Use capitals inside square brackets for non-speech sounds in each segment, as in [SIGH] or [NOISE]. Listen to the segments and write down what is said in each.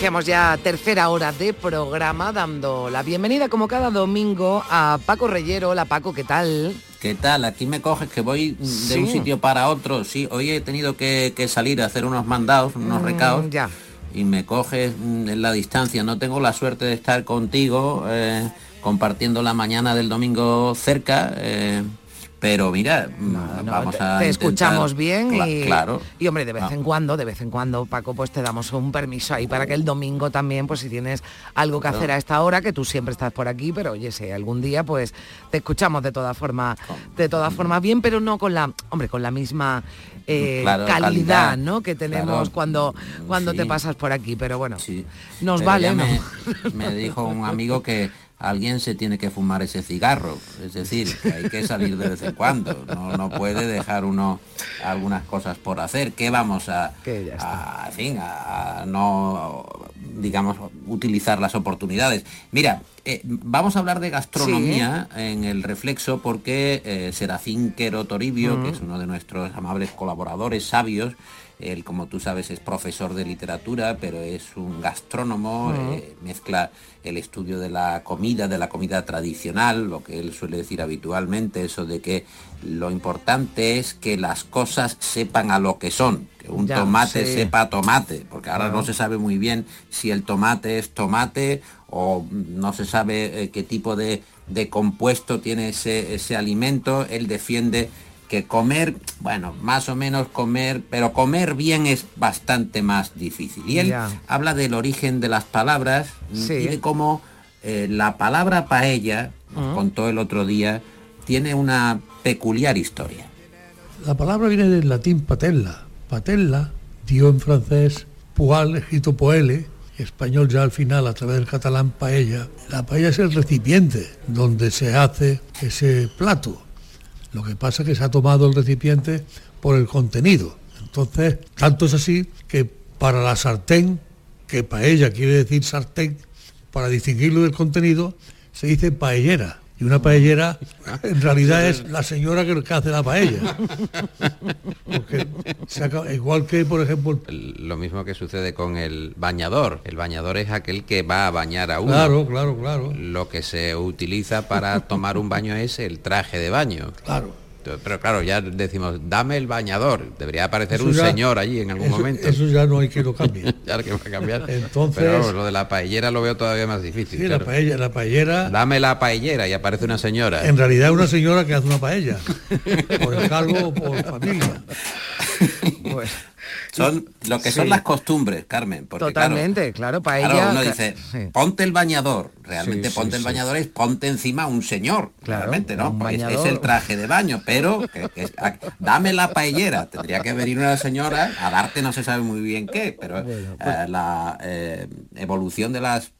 Iniciamos ya tercera hora de programa dando la bienvenida como cada domingo a Paco Reyero. Hola Paco, ¿qué tal? ¿Qué tal? Aquí me coges que voy de Sí. un sitio para otro. Sí, hoy he tenido que, que salir a hacer unos mandados, unos Mm, recados. ya. Y me coges mm, en la distancia. No tengo la suerte de estar contigo eh, compartiendo la mañana del domingo cerca. eh, pero mira, mm, No, vamos te, a te intentar- escuchamos bien Cla- y, claro. y hombre, de vez Ah. en cuando, de vez en cuando, Paco, pues te damos un permiso ahí para que el domingo también, pues si tienes algo que Claro. hacer a esta hora, que tú siempre estás por aquí, pero oye, si algún día, pues te escuchamos de todas formas, de todas formas bien, pero no con la, hombre, con la misma eh, Claro, calidad, calidad. ¿no? Que tenemos Claro. cuando, cuando te pasas por aquí, pero bueno, Sí. nos Pero vale, ¿no? me, [LAUGHS] me dijo un amigo que alguien se tiene que fumar ese cigarro, es decir, que hay que salir de vez en cuando, no, no puede dejar uno algunas cosas por hacer, que vamos a, Que a, en fin, a, a no, digamos, utilizar las oportunidades. Mira, eh, vamos a hablar de gastronomía en el reflexo porque eh, Serafín Quero Toribio, que es uno de nuestros amables colaboradores sabios, él, como tú sabes, es profesor de literatura, pero es un gastrónomo, eh, mezcla el estudio de la comida, de la comida tradicional, lo que él suele decir habitualmente, eso de que lo importante es que las cosas sepan a lo que son, que un Ya, tomate sí. sepa a tomate, porque ahora no se sabe muy bien si el tomate es tomate o no se sabe eh, qué tipo de, de compuesto tiene ese, ese alimento. Él defiende que comer, bueno, más o menos comer, pero comer bien es bastante más difícil. Y él habla del origen de las palabras Sí. y de cómo eh, la palabra paella, nos contó el otro día, tiene una peculiar historia. La palabra viene del latín patella. Patella dio en francés poal, escrito poele, español ya al final a través del catalán paella. La paella es el recipiente donde se hace ese plato. Lo que pasa es que se ha tomado el recipiente por el contenido. Entonces, tanto es así que para la sartén, que paella quiere decir sartén, para distinguirlo del contenido, se dice paellera. Y una paellera en realidad es la señora que hace la paella. [LAUGHS] Porque se acaba- igual que, por ejemplo, el- Lo mismo que sucede con el bañador. El bañador es aquel que va a bañar a uno. claro, claro, claro, Lo que se utiliza para tomar un baño es el traje de baño. claro. Pero claro, ya decimos, dame el bañador. Debería aparecer Eso un ya- señor allí en algún eso, momento. Eso ya no hay que lo cambie. [LAUGHS] Ya que va a cambiar. Entonces- Pero vamos, lo de la paellera lo veo todavía más difícil. Sí, la paella, la paellera, Dame la paellera y aparece una señora. en realidad es una señora que hace una paella, por encargo o por familia. [LAUGHS] Son lo que Sí. son las costumbres, Carmen. Porque, Totalmente, claro, para Claro, ella. uno dice, sí. ponte el bañador. Realmente Sí, ponte el bañador es ponte encima un señor. Claro, realmente, ¿no? Pues es- el traje de baño, pero que- que es- a- dame la paellera. Tendría que venir una señora a darte no se sabe muy bien qué, pero pues eh, la eh, evolución de las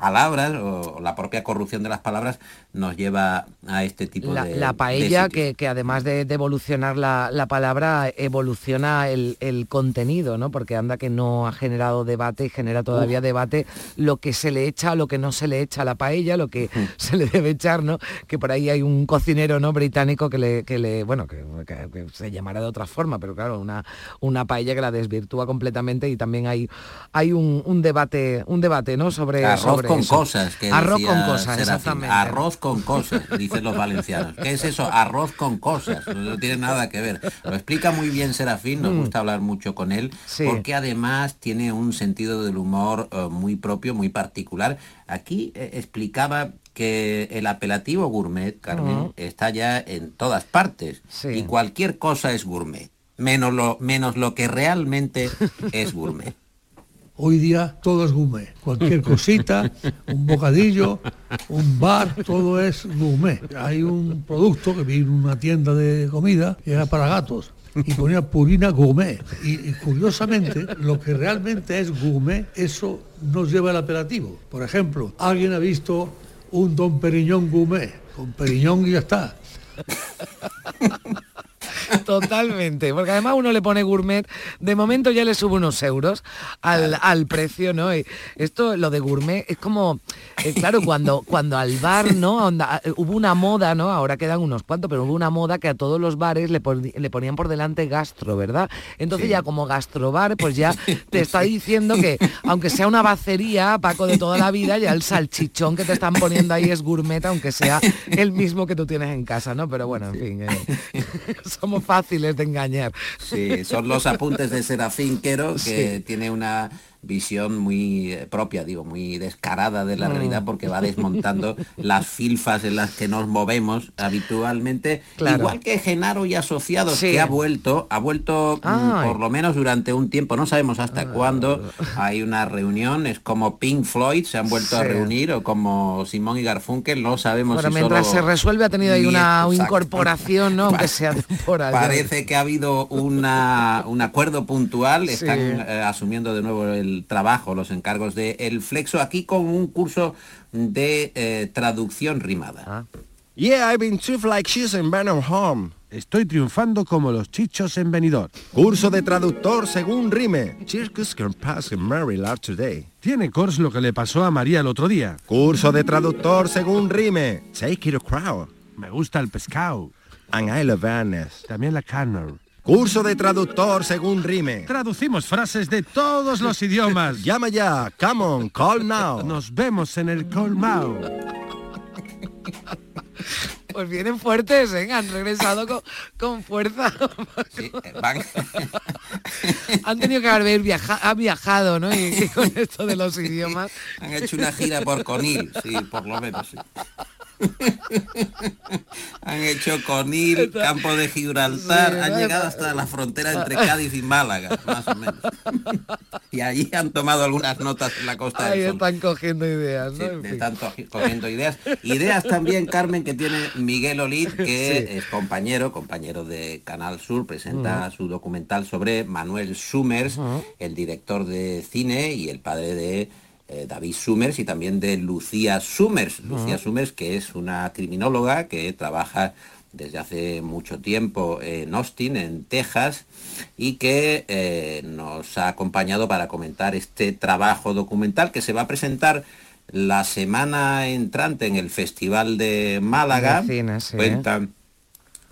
palabras o la propia corrupción de las palabras nos lleva a este tipo la, de la paella, que, que además de, de evolucionar la, la palabra, evoluciona el, el contenido, ¿no? Porque anda que no ha generado debate y genera todavía debate lo que se le echa, lo que no se le echa a la paella, lo que [LAUGHS] se le debe echar, ¿no? Que por ahí hay un cocinero no británico que le, que le bueno, que, que- que se llamará de otra forma, pero claro, una, una paella que la desvirtúa completamente y también hay, hay un, un debate, un debate, ¿no? Sobre, Arroz sobre con eso. cosas. Que Arroz con cosas, Serafín. exactamente. Arroz con cosas, dicen los valencianos. ¿Qué es eso? Arroz con cosas. No tiene nada que ver. Lo explica muy bien Serafín, nos gusta hablar mucho con él, Mm. Sí. porque además tiene un sentido del humor eh, muy propio, muy particular. Aquí eh, explicaba que el apelativo gourmet, Carmen, está ya en todas partes. Sí. Y cualquier cosa es gourmet. Menos lo, menos lo que realmente es gourmet. [LAUGHS] Hoy día todo es gourmet. Cualquier cosita, un bocadillo, un bar, todo es gourmet. Hay un producto que vi en una tienda de comida que era para gatos. y ponía Purina Gourmet. Y, curiosamente, lo que realmente es gourmet, eso no lleva el apelativo. Por ejemplo, alguien ha visto un Don Periñón Gourmet, con Periñón y ya está. [LAUGHS] Totalmente, porque además uno le pone gourmet, de momento ya le sube unos euros al, al precio, ¿no? Y esto, lo de gourmet, es como, eh, claro, cuando, [LAUGHS] cuando al bar, ¿no? Onda, eh, hubo una moda, ¿no? Ahora quedan unos cuantos, pero hubo una moda que a todos los bares le, pon- le ponían por delante gastro, ¿verdad? Entonces ya como gastrobar, pues ya [LAUGHS] te está diciendo que, aunque sea una bacería, Paco, de toda la vida, ya el salchichón que te están poniendo ahí es gourmet, aunque sea el mismo que tú tienes en casa, ¿no? Pero bueno, en fin, eh, somos fáciles de engañar. Sí, son los apuntes de Serafín Quero, que Sí. tiene una visión muy eh, propia, digo, muy descarada de la Mm. realidad porque va desmontando [LAUGHS] las filfas en las que nos movemos habitualmente, Claro. igual que Genaro y Asociados, Sí. que ha vuelto, ha vuelto mm, Ay. Ah. por lo menos durante un tiempo, no sabemos hasta cuándo, hay una reunión, es como Pink Floyd, se han vuelto a reunir, o como Simón y Garfunkel, no sabemos si mientras solo se resuelve ha tenido ahí una nietos, incorporación, ¿no? Aunque [LAUGHS] sea temporal. Parece que ha habido una, un acuerdo puntual, están Sí. eh, asumiendo de nuevo el trabajo, los encargos de El Flexo, aquí con un curso de eh, traducción rimada. Ah. Yeah, I've been like she's in Burnham Home. Estoy triunfando como los chichos en Benidorm. Curso de traductor según rime. Circus can pass in Maryland today. Tiene Kors lo que le pasó a María el otro día. Curso de traductor según rime. Take it a crowd. Me gusta el pescado. And I love. También la canner. Curso de traductor según rime. Traducimos frases de todos los idiomas. [LAUGHS] Llama ya. Come on, call now. Nos vemos en el colmao. Pues vienen fuertes, ¿eh? Han regresado con, con fuerza. Sí, van- Han tenido que haber viaja- ha viajado, ¿no? Y, y con esto de los idiomas. han hecho una gira por Conil, sí, por lo menos. sí. [LAUGHS] han hecho Conil, Campo de Gibraltar, Sí, han llegado hasta la frontera entre Cádiz y Málaga, más o menos. [LAUGHS] y allí han tomado algunas notas en la costa Ahí del Sol. están cogiendo ideas, ¿no? Sí, están cogiendo ideas. Ideas también, Carmen, que tiene Miguel Olid, que es compañero, compañero de Canal Sur, presenta su documental sobre Manuel Summers, el director de cine y el padre de eh, David Summers y también de Lucía Summers. Lucía Summers, que es una criminóloga que trabaja desde hace mucho tiempo en Austin, en Texas, y que eh, nos ha acompañado para comentar este trabajo documental que se va a presentar la semana entrante en el Festival de Málaga. Cine, sí. Cuenta,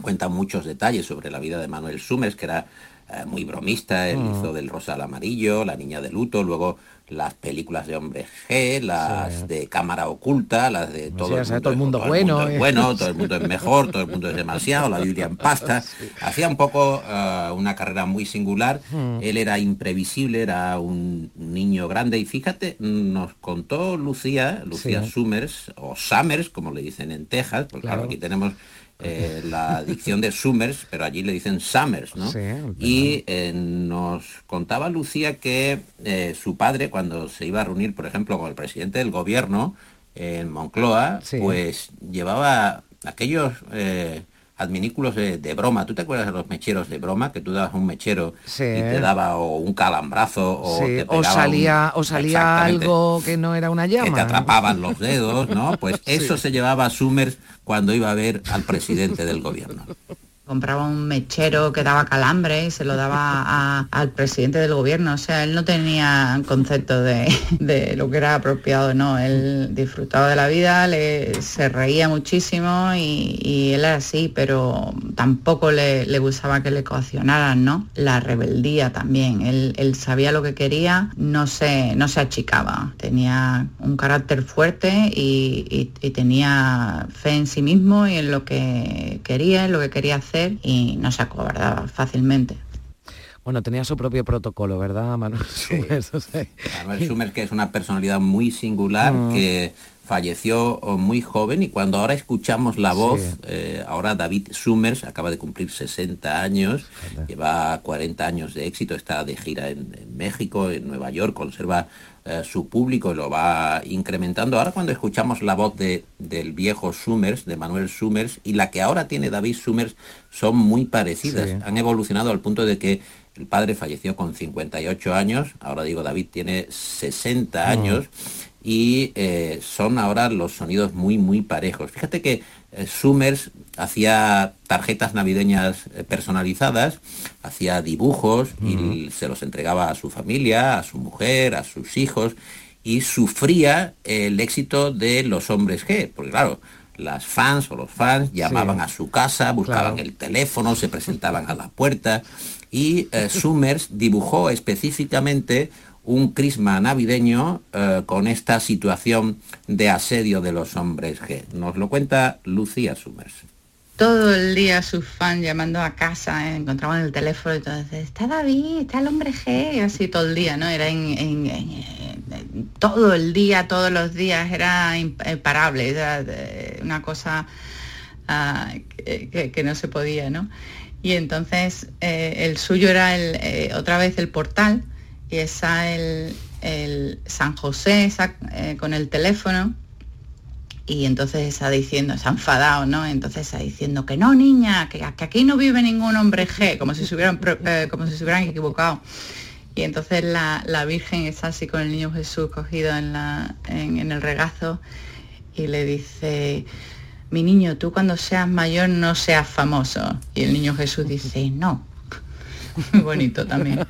cuenta muchos detalles sobre la vida de Manuel Summers, que era eh, muy bromista, él Mm. hizo del Rosa al Amarillo, La Niña de Luto, luego las películas de Hombre G, las de Cámara Oculta, las de todo, o sea, todo el mundo es- bueno, es eh. bueno, [LAUGHS] todo el mundo es mejor, todo el mundo es demasiado, la Biblia en pasta. [LAUGHS] Hacía un poco eh, una carrera muy singular. Mm. Él era imprevisible, era un niño grande y fíjate, nos contó Lucía, Lucía Sí. Summers, o Summers, como le dicen en Texas, porque claro, Claro. aquí tenemos eh, la dicción de Summers, pero allí le dicen Summers, ¿no? Sí, y eh, nos contaba Lucía que eh, su padre, cuando se iba a reunir, por ejemplo, con el presidente del gobierno en Moncloa, Sí. pues llevaba aquellos adminículos de, de broma. ¿Tú te acuerdas de los mecheros de broma? Que tú dabas un mechero Sí. y te daba o un calambrazo o Sí, te o pegaba salía, un- o salía algo que no era una llama. que te atrapaban los dedos, ¿no? [LAUGHS] Pues eso se llevaba a Summers cuando iba a ver al presidente del gobierno. Compraba un mechero que daba calambre y se lo daba al presidente del gobierno. O sea, él no tenía concepto de, de lo que era apropiado, ¿no? Él disfrutaba de la vida, le, se reía muchísimo y, él era así, pero tampoco le, le gustaba que le coaccionaran, ¿no? La rebeldía también. Él, él sabía lo que quería, no se, no se achicaba. Tenía un carácter fuerte y- y tenía fe en sí mismo y en lo que quería, en lo que quería hacer y no se acobardaba fácilmente. Bueno, tenía su propio protocolo, ¿verdad, [LAUGHS] Manuel? Summers? O sea, Manuel Summers, que es una personalidad muy singular, Mm. que falleció oh, muy joven y cuando ahora escuchamos la voz, Sí. eh, ahora David Summers acaba de cumplir 60 años, lleva 40 años de éxito, está de gira en, en México, en Nueva York, conserva eh, su público lo va incrementando. Ahora cuando escuchamos la voz de, del viejo Summers, de Manuel Summers, y la que ahora tiene David Summers, son muy parecidas. Han evolucionado al punto de que el padre falleció con 58 años, ahora digo David tiene 60 años, y eh, son ahora los sonidos muy, muy parejos. Fíjate que Summers hacía tarjetas navideñas eh, personalizadas, hacía dibujos y se los entregaba a su familia, a su mujer, a sus hijos y sufría el éxito de los hombres G, porque claro, las fans o los fans llamaban a su casa, buscaban el teléfono, se presentaban a la puerta y Summers dibujó específicamente un crisma navideño eh, con esta situación de asedio de los hombres G. Nos lo cuenta Lucía Summers. Todo el día sus fans llamando a casa, eh, encontraban el teléfono y todo, está David, está el hombre G, así todo el día, ¿no? Era en, todo el día, todos los días, era imparable, era una cosa ah, que, no se podía, ¿no? Y entonces eh, el suyo era el, otra vez el portal, y está el, San José eh, con el teléfono y entonces está diciendo, ha enfadado, ¿no? Entonces está diciendo que no, niña, que, aquí no vive ningún hombre G, como si se hubieran, eh, como si se hubieran equivocado. Y entonces la, Virgen está así con el niño Jesús cogido en, la, en el regazo y le dice, mi niño, tú cuando seas mayor no seas famoso. Y el niño Jesús dice, no, muy bonito también.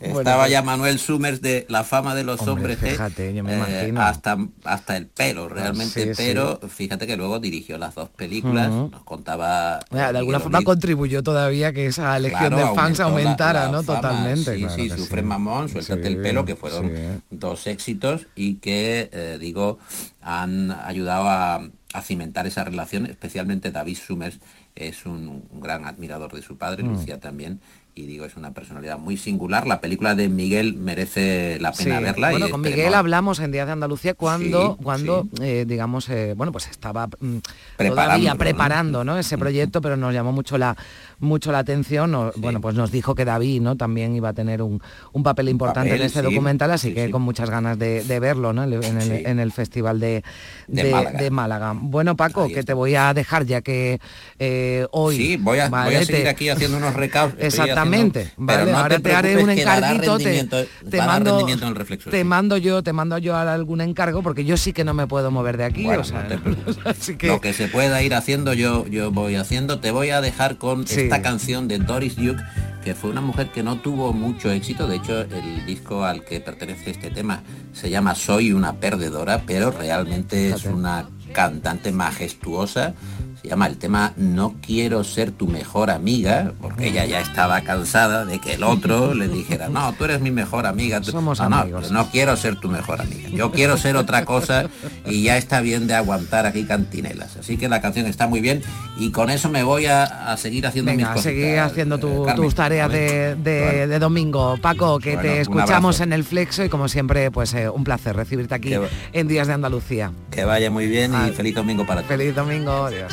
Estaba ya Manuel Summers de la fama de los hombres ¿eh? fíjate, yo me eh, hasta, hasta el pelo, ah, realmente, pero fíjate que luego dirigió las dos películas, nos contaba... de alguna forma contribuyó todavía que esa legión de fans aumentara, ¿no? Totalmente. Sí, sí, Sufre Mamón, Suéltate el pelo, que fueron dos éxitos y que, eh, digo, han ayudado a, a cimentar esa relación, especialmente David Summers es un, gran admirador de su padre, mm. Lucía también, y digo, es una personalidad muy singular. La película de Miguel merece la pena verla. Bueno, con Miguel hablamos en Días de Andalucía cuando, cuando eh, digamos, eh, bueno, pues estaba mm, todavía preparando ¿no? ese proyecto, pero nos llamó mucho la mucho la atención. Bueno, pues nos dijo que David ¿no? también iba a tener un, papel importante en este documental, así que con muchas ganas de, verlo ¿no? en, el, Festival de, de, Málaga. Bueno, Paco, que te voy a dejar ya que eh, hoy... Sí, voy a, voy a seguir aquí haciendo unos recados. Exactamente vale, ahora te, haré un encarguito, te, mando, te mando yo, te mando yo algún encargo porque yo sí que no me puedo mover de aquí. [LAUGHS] Lo que se pueda ir haciendo yo, yo voy haciendo. Te voy a dejar con esta canción de Doris Duke, que fue una mujer que no tuvo mucho éxito. De hecho, el disco al que pertenece este tema se llama Soy una perdedora, pero realmente es una cantante majestuosa se llama el tema No quiero ser tu mejor amiga, porque ella ya estaba cansada de que el otro [LAUGHS] le dijera, no, tú eres mi mejor amiga. Somos no, amigos. No, quiero ser tu mejor amiga. Yo quiero ser otra cosa y ya está bien de aguantar aquí cantinelas. Así que la canción está muy bien y con eso me voy a, seguir haciendo mis cosas. seguir haciendo tus tareas de, domingo. Paco, que te escuchamos en el Flexo y como siempre, pues eh, un placer recibirte aquí en Días de Andalucía. Que vaya muy bien y feliz domingo para ti. Feliz domingo, adiós.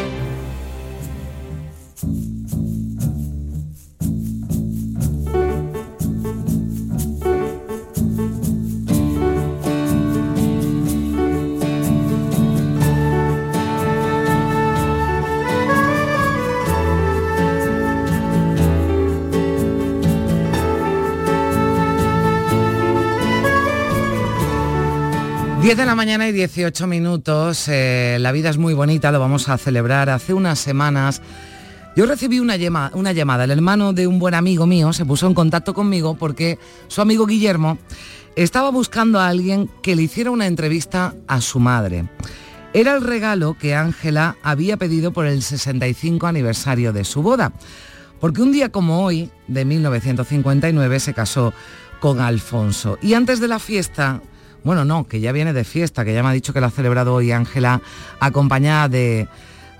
10 de la mañana y 18 minutos. Eh, la vida es muy bonita, lo vamos a celebrar. Hace unas semanas yo recibí una, una llamada. El hermano de un buen amigo mío se puso en contacto conmigo porque su amigo Guillermo estaba buscando a alguien que le hiciera una entrevista a su madre. Era el regalo que Ángela había pedido por el 65 aniversario de su boda. Porque un día como hoy, de 1959, se casó con Alfonso. Y antes de la fiesta Bueno, no, que ya viene de fiesta, que ya me ha dicho que la ha celebrado hoy Ángela, acompañada de,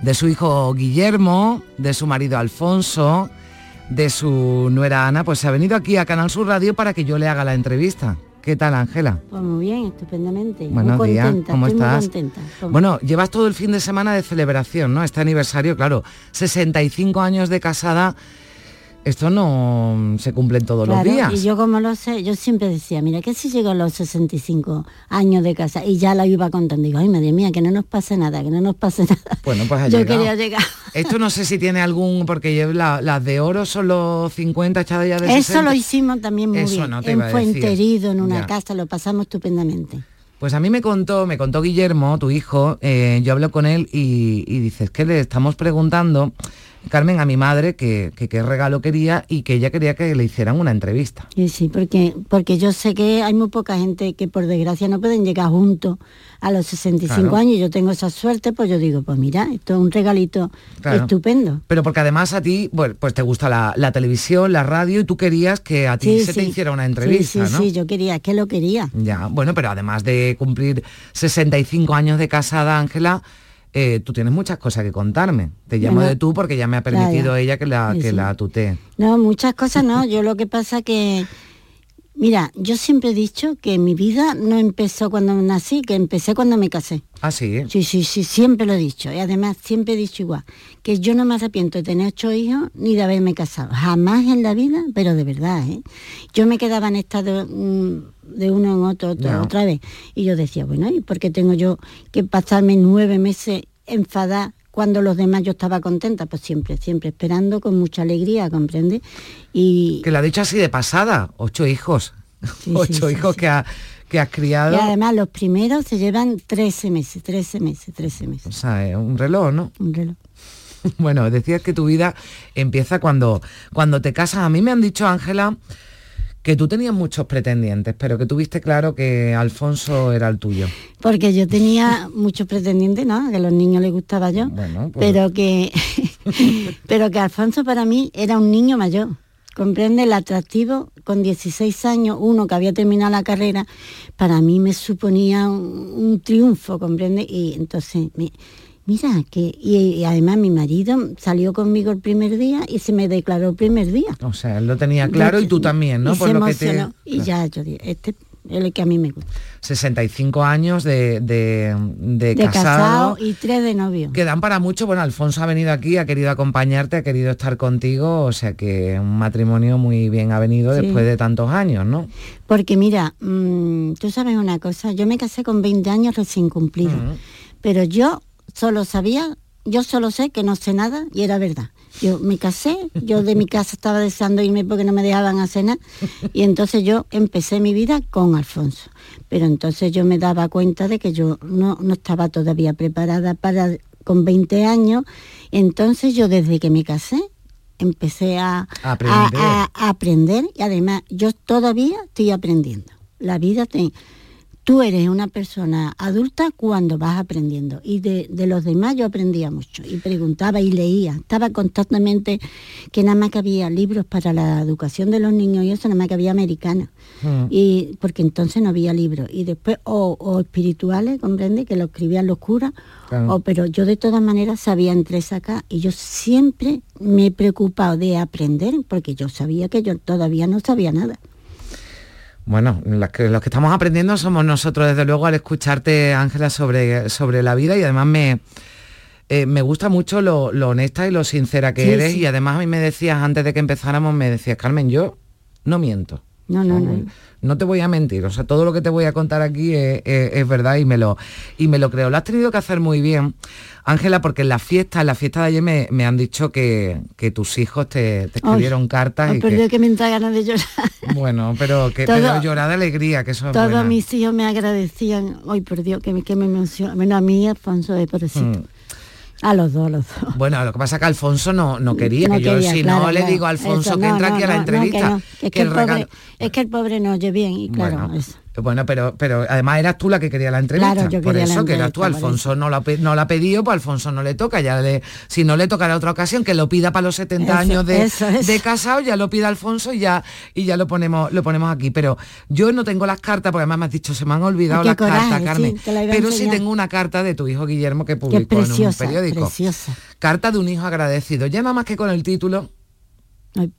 de su hijo Guillermo, de su marido Alfonso, de su nuera Ana, pues se ha venido aquí a Canal Sur Radio para que yo le haga la entrevista. ¿Qué tal, Ángela? Pues muy bien, estupendamente. Buenos muy días, contenta, ¿cómo estoy estás? Muy contenta. Bueno, llevas todo el fin de semana de celebración, ¿no? Este aniversario, claro, 65 años de casada, esto no se cumplen todos Claro, los días. Y yo como lo sé, yo siempre decía, mira, que si llego a los 65 años de casa y ya la iba contando, digo, ay, madre mía, que no nos pase nada, que no nos pase nada. Bueno, pues ha [LAUGHS] yo llegado. quería llegar. Esto no sé si tiene algún, porque yo- la- las de oro son los 50 echadas ya de Eso 60. lo hicimos también muy Eso bien. no te en. Fuenterido, en una Ya. casa, lo pasamos estupendamente. Pues a mí me contó, me contó Guillermo, tu hijo, eh, yo hablo con él y, y dices que le estamos preguntando, Carmen, a mi madre que que qué regalo quería y que ella quería que le hicieran una entrevista. Sí, sí, porque, porque yo sé que hay muy poca gente que por desgracia no pueden llegar juntos a los 65 Claro. años y yo tengo esa suerte, pues yo digo, pues mira, esto es un regalito Claro. estupendo. Pero porque además a ti, bueno, pues te gusta la, la televisión, la radio y tú querías que a ti Sí, se te sí. hiciera una Sí, entrevista, sí, ¿no? sí, yo quería, es que lo quería. Ya, bueno, pero además de cumplir 65 años de casada, Ángela, eh, tú tienes muchas cosas que contarme. Te llamo Bueno, de tú porque ya me ha ya, permitido ya. ella que la, Sí, que sí. la tutee. No, muchas cosas no. Yo lo que pasa que, mira, yo siempre he dicho que mi vida no empezó cuando nací, que empecé cuando me casé. Ah, sí. Sí, sí, sí, siempre lo he dicho. Y además siempre he dicho igual, que yo no me arrepiento de tener ocho hijos ni de haberme casado. Jamás en la vida, pero de verdad, ¿eh? Yo me quedaba en estado mm, de uno en otro, otra vez. Y yo decía, bueno, ¿y por qué tengo yo que pasarme nueve meses enfadada cuando los demás yo estaba contenta? Pues siempre, siempre esperando con mucha alegría, ¿comprende? Y, Que lo ha dicho así de pasada, ocho hijos. [LAUGHS] ocho sí, hijos que, ha- que has criado. y además los primeros se llevan 13 meses, 13 meses, 13 meses. O sea, es un reloj, ¿no? Un reloj. [LAUGHS] Bueno, decías que tu vida empieza cuando, cuando te casas. A mí me han dicho, Ángela, que tú tenías muchos pretendientes, pero que tuviste claro que Alfonso era el tuyo. Porque yo tenía muchos pretendientes, ¿no? Que a los niños les gustaba yo. Bueno, pues- Pero que [LAUGHS] pero que Alfonso para mí era un niño mayor. Comprende el atractivo con 16 años, uno que había terminado la carrera, para mí me suponía un, un triunfo, comprende. Y entonces, me- mira, que y, y además mi marido salió conmigo el primer día y se me declaró el primer día. O sea, él lo tenía claro y tú también, ¿no? Y Por se lo que te... Y ya yo dije, este es el que a mí me gusta. 65 años de, de, de De casado. casado y tres de novio. que dan para mucho. Bueno, Alfonso ha venido aquí, ha querido acompañarte, ha querido estar contigo, o sea que un matrimonio muy bien ha venido Sí. después de tantos años, ¿no? Porque mira, mm, tú sabes una cosa, yo me casé con 20 años recién cumplidos, pero yo solo sabía, yo solo sé que no sé nada y era verdad. Yo me casé, yo de mi casa estaba deseando irme porque no me dejaban hacer nada y entonces yo empecé mi vida con Alfonso. Pero entonces yo me daba cuenta de que yo no, no estaba todavía preparada para con 20 años, entonces yo desde que me casé empecé a, Aprender. a- a aprender y además yo todavía estoy aprendiendo. La vida te... Tú eres una persona adulta cuando vas aprendiendo y de, de los demás yo aprendía mucho y preguntaba y leía. Estaba constantemente que nada más que había libros para la educación de los niños y eso nada más que había americana. Y porque entonces no había libros. Y después, o, o espirituales, comprende, que lo escribían los curas, Claro. o, pero yo de todas maneras sabía entre acá y yo siempre me he preocupado de aprender porque yo sabía que yo todavía no sabía nada. Bueno, que- los que estamos aprendiendo somos nosotros, desde luego, al escucharte, Ángela, sobre, sobre la vida y además me, eh, me gusta mucho lo, lo honesta y lo sincera que Sí, eres sí. y además a mí me decías, antes de que empezáramos, me decías, Carmen, yo no miento. No, no, no. No te voy a mentir, o sea, todo lo que te voy a contar aquí es, es- es verdad y me, lo, y me lo creo. Lo has tenido que hacer muy bien, Ángela, porque en la fiesta, en la fiesta de ayer me, me han dicho que, que tus hijos te, te escribieron cartas y que, que me entra ganas de llorar. bueno, pero que Todo- pero llorar de alegría, que eso es Todos buena. mis hijos me agradecían. Ay, por Dios, que me, que me emociona. Bueno, a mí, Alfonso, de pobrecito. Mm. A los dos, a los dos. [LAUGHS] Bueno, lo que pasa es que Alfonso no, no quería, No que yo si claro, no le digo a Alfonso Eso, que no, entra no, aquí a la entrevista. Es que, que el el pobre, regalo- es que el pobre no oye bien y claro, Bueno, eso. Bueno, pero, pero además eras tú la que quería la entrevista. Claro, yo por la eso que eras tú, Alfonso no la, no la ha pedido, pues Alfonso no le toca, ya le, si no le tocará otra ocasión, que lo pida para los 70 Eso, años de, eso, eso. de casado, ya lo pida Alfonso y ya, y ya lo ponemos, lo ponemos aquí. Pero yo no tengo las cartas, porque además me has dicho, se me han olvidado las coraje, cartas, Carmen. la pero sí tengo una carta de tu hijo Guillermo que publicó en un periódico. preciosa. Carta de un hijo agradecido. Ya nada más que con el título.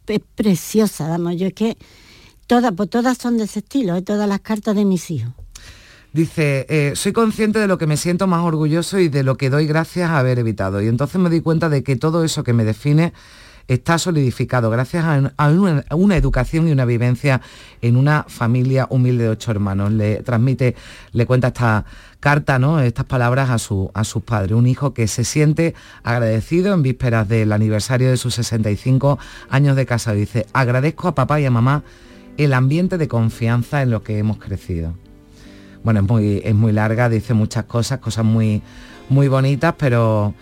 Es preciosa, vamos, yo es que todas, pues todas son de ese estilo, ¿eh? todas las cartas de mis hijos. Dice, eh, soy consciente de lo que me siento más orgulloso y de lo que doy gracias a haber evitado. Y entonces me di cuenta de que todo eso que me define está solidificado gracias a, una, educación y una vivencia en una familia humilde de ocho hermanos. Le transmite, le cuenta esta carta, ¿no? Estas palabras a, a sus padres. Un hijo que se siente agradecido en vísperas del aniversario de sus 65 años de casa. Dice, agradezco a papá y a mamá el ambiente de confianza en lo que hemos crecido bueno, es muy, es muy larga, dice muchas cosas, cosas muy, muy bonitas, pero,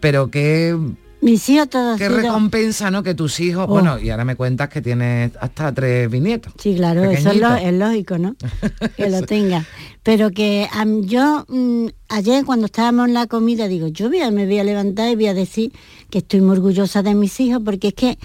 pero qué, Mis hijos todos qué recompensa, ¿no? Que tus hijos, Oh. bueno, y ahora me cuentas que tienes hasta tres bisnietos. Sí, claro, eso es, lo- es lógico, ¿no? [LAUGHS] Que lo tenga. Pero que yo mm, ayer cuando estábamos en la comida digo, yo voy a- me voy a levantar y voy a decir que estoy muy orgullosa de mis hijos porque es que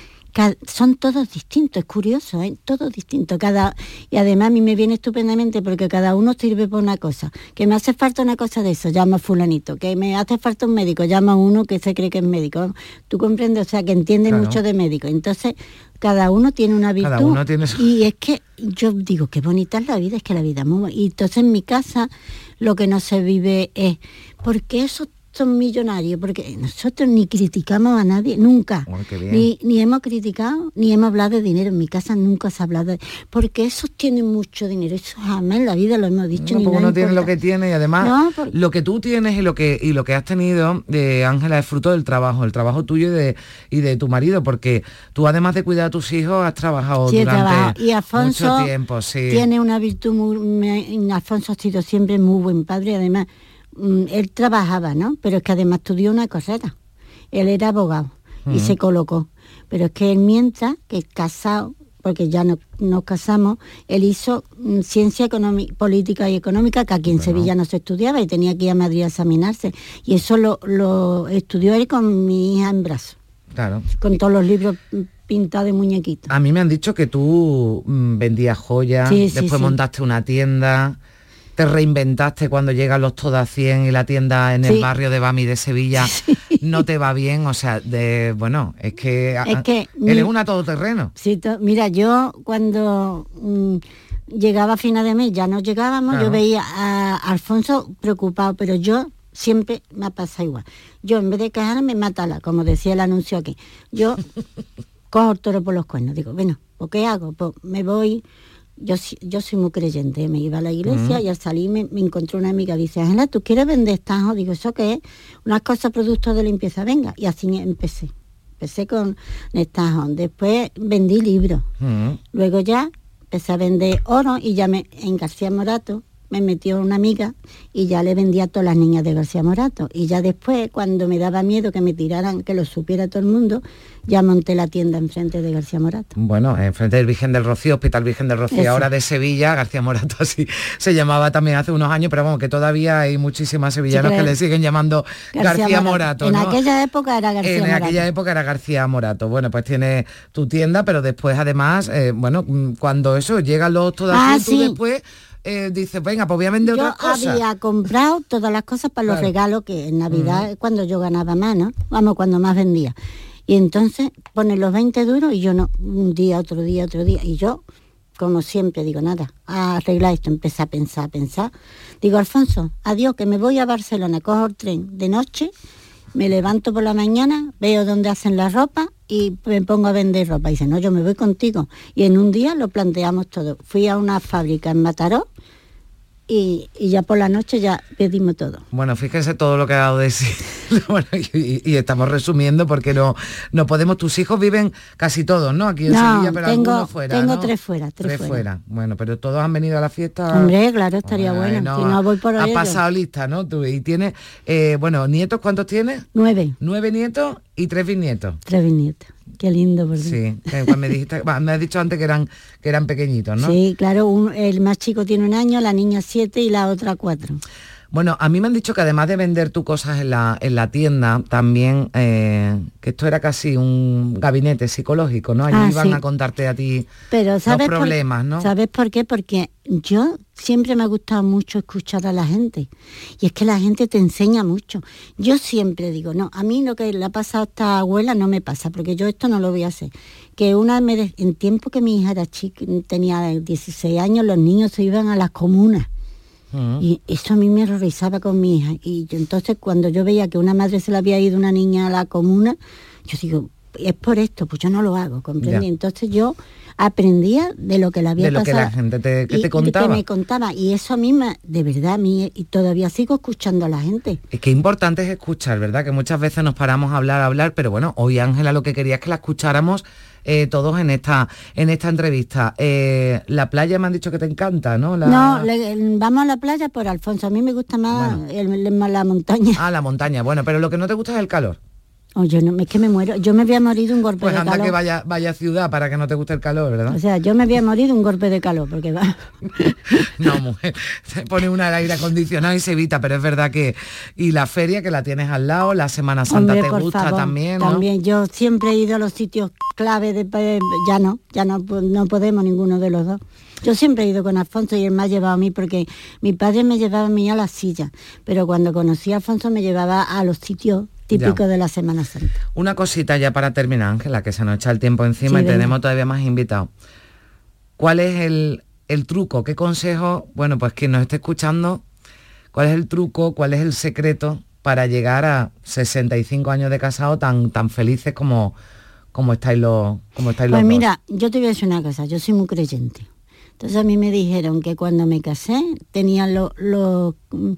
son todos distintos, es curioso, ¿eh? todos distintos. Cada, y además a mí me viene estupendamente porque cada uno sirve por una cosa. Que me hace falta una cosa de eso, llama a fulanito. Que me hace falta un médico, llama a uno que se cree que es médico. Tú comprendes, o sea, que entiende Claro. mucho de médico. Entonces, cada uno tiene una virtud. Cada uno tiene su- Y es que yo digo, qué bonita es la vida, es que la vida es muy. Y entonces en mi casa lo que no se vive es, ¿por qué son millonarios? Porque nosotros ni criticamos a nadie, nunca. Ni, ni hemos criticado, ni hemos hablado de dinero. En mi casa nunca se ha hablado de... Porque esos tienen mucho dinero. Eso jamás en la vida lo hemos dicho. No, ni porque uno tiene lo que tiene y además No, lo que tú tienes y lo que y lo que has tenido de Ángela es fruto del trabajo, el trabajo tuyo y de, y de tu marido, porque tú además de cuidar a tus hijos has trabajado Sí, durante. Y Alfonso mucho tiempo, sí. tiene una virtud muy... Alfonso ha sido siempre muy buen padre, además, él trabajaba, ¿no? Pero es que además estudió una carrera. Él era abogado y se colocó. Pero es que él mientras, que casado, porque ya no, nos casamos, él hizo mm, ciencia económica, política y económica, que aquí en Sevilla no se estudiaba y tenía que ir a Madrid a examinarse. Y eso lo, lo estudió él con mi hija en brazos, Claro. con todos los libros mm, pintados de muñequitos. A mí me han dicho que tú mm, vendías joyas, Sí, después sí. montaste una tienda, te reinventaste cuando llegan los todas 100 y la tienda en el barrio de Bami de Sevilla [LAUGHS] no te va bien, o sea, de bueno, es que, Es que eres mi- una todoterreno. Sí, to- mira, yo cuando mm, llegaba a final de mes, ya no llegábamos, Claro. yo veía a Alfonso preocupado, pero yo siempre me pasa igual. Yo en vez de quejarme, mátala, como decía el anuncio aquí. Yo [LAUGHS] cojo el toro por los cuernos, digo, bueno, ¿pues qué hago? Pues me voy, yo, yo soy muy creyente, me iba a la iglesia y al salir me, me encontró una amiga, dice, Ángela, ¿tú quieres vender estajos? Digo, ¿eso qué es? Unas cosas, productos de limpieza, venga. Y así empecé. Empecé con estajos. Después vendí libros. Luego ya empecé a vender oro y ya me, en García Morato me metió una amiga y ya le vendía a todas las niñas de García Morato. Y ya después, cuando me daba miedo que me tiraran, que lo supiera todo el mundo, ya monté la tienda enfrente de García Morato. Bueno, enfrente del Virgen del Rocío, Hospital Virgen del Rocío, Eso. ahora de Sevilla, García Morato [LAUGHS] así se llamaba también hace unos años, pero vamos, que todavía hay muchísimas sevillanos Sí, que le siguen llamando García, Morato. En ¿no? aquella época era García en Morato. aquella época era García Morato. Bueno, pues tiene tu tienda, pero después además, eh, bueno, mm, cuando eso, llegan los todas Ah, sí. después eh, dices, venga, pues voy a vender yo otras cosas. había comprado todas las cosas para los Claro. regalos que en Navidad cuando yo ganaba más, ¿no? Vamos, cuando más vendía. Y entonces ponen los 20 duros y yo no, un día, otro día, otro día. Y yo, como siempre, digo, nada, a arreglar esto, empecé a pensar, a pensar. Digo, Alfonso, adiós, que me voy a Barcelona, cojo el tren de noche, me levanto por la mañana, veo dónde hacen la ropa y me pongo a vender ropa. Y dice, no, yo me voy contigo. Y en un día lo planteamos todo. Fui a una fábrica en Mataró y, y ya por la noche ya pedimos todo. Bueno, fíjense todo lo que ha dado de sí. [LAUGHS] Bueno, y, y estamos resumiendo porque no, no podemos. Tus hijos viven casi todos, ¿no? Aquí en No, Sevilla, pero tengo- algunos fuera. tengo ¿no? tres fuera, tres fuera. Bueno, pero todos han venido a la fiesta. Hombre, claro, estaría bueno. Si no voy por ello. pasado lista, ¿no? Tú, y tienes, eh, bueno, nietos, ¿cuántos tienes? Nueve, Nueve nietos y tres bisnietos. tres bisnietos. Qué lindo, ¿verdad? Sí, pues me, dijiste, me has dicho antes que eran, que eran pequeñitos, ¿no? Sí, claro, un- el más chico tiene un año, la niña siete y la otra cuatro. Bueno, a mí me han dicho que además de vender tus cosas en la, en la tienda, también eh, que esto era casi un gabinete psicológico, ¿no? Allí Ah, iban sí. a contarte a ti Pero ¿sabes por- problemas, ¿no? ¿Sabes por qué? Porque yo siempre me ha gustado mucho escuchar a la gente. Y es que la gente te enseña mucho. Yo siempre digo, no, a mí lo que le ha pasado a esta abuela no me pasa, porque yo esto no lo voy a hacer. Que una de- en tiempo que mi hija era chica, tenía 16 años, los niños se iban a las comunas. Y eso a mí me horrorizaba con mi hija. Y yo, entonces cuando yo veía que una madre se le había ido una niña a la comuna, yo digo, es por esto, pues yo no lo hago, ¿comprendí? Ya. Entonces yo aprendía de lo que le había De lo que la gente te, que y- te y contaba. Que me contaba. Y eso a mí, me, de verdad, a mí, y todavía sigo escuchando a la gente. Es que importante es escuchar, ¿verdad? Que muchas veces nos paramos a hablar, a hablar, pero bueno, hoy Ángela lo que quería es que la escucháramos eh, todos en esta, en esta entrevista. Eh, la playa me han dicho que te encanta, ¿no? La- No, le- vamos a la playa por Alfonso. A mí me gusta más, el- más la montaña. Ah, la montaña. Bueno, pero lo que no te gusta es el calor. Oye, no, es que me muero. Yo me voy a morir de un golpe Pues de anda calor. que vaya, vaya a ciudad para que no te guste el calor, ¿verdad? O sea, yo me voy a morir de un golpe de calor, porque va. [LAUGHS] No, mujer, se pone una al aire acondicionado y se evita, pero es verdad que... Y la feria que la tienes al lado, la Semana Santa Hombre, te gusta favor, también, ¿no? También, yo siempre he ido a los sitios clave de pe- ya no, ya no, po- no podemos ninguno de los dos. Yo siempre he ido con Alfonso y él me ha llevado a mí porque mi padre me llevaba a mí a la silla, pero cuando conocí a Alfonso me llevaba a los sitios típicos Ya. de la Semana Santa. Una cosita ya para terminar, Ángela, que se nos echa el tiempo encima Sí, y venga. tenemos todavía más invitados. ¿Cuál es el, el truco? ¿Qué consejo? Bueno, pues quien nos esté escuchando, ¿cuál es el truco? ¿Cuál es el secreto para llegar a 65 años de casado tan, tan felices como, como estáis los, como estáis los Pues dos? mira, yo te voy a decir una cosa, yo soy muy creyente. Entonces a mí me dijeron que cuando me casé tenía lo, lo- mm,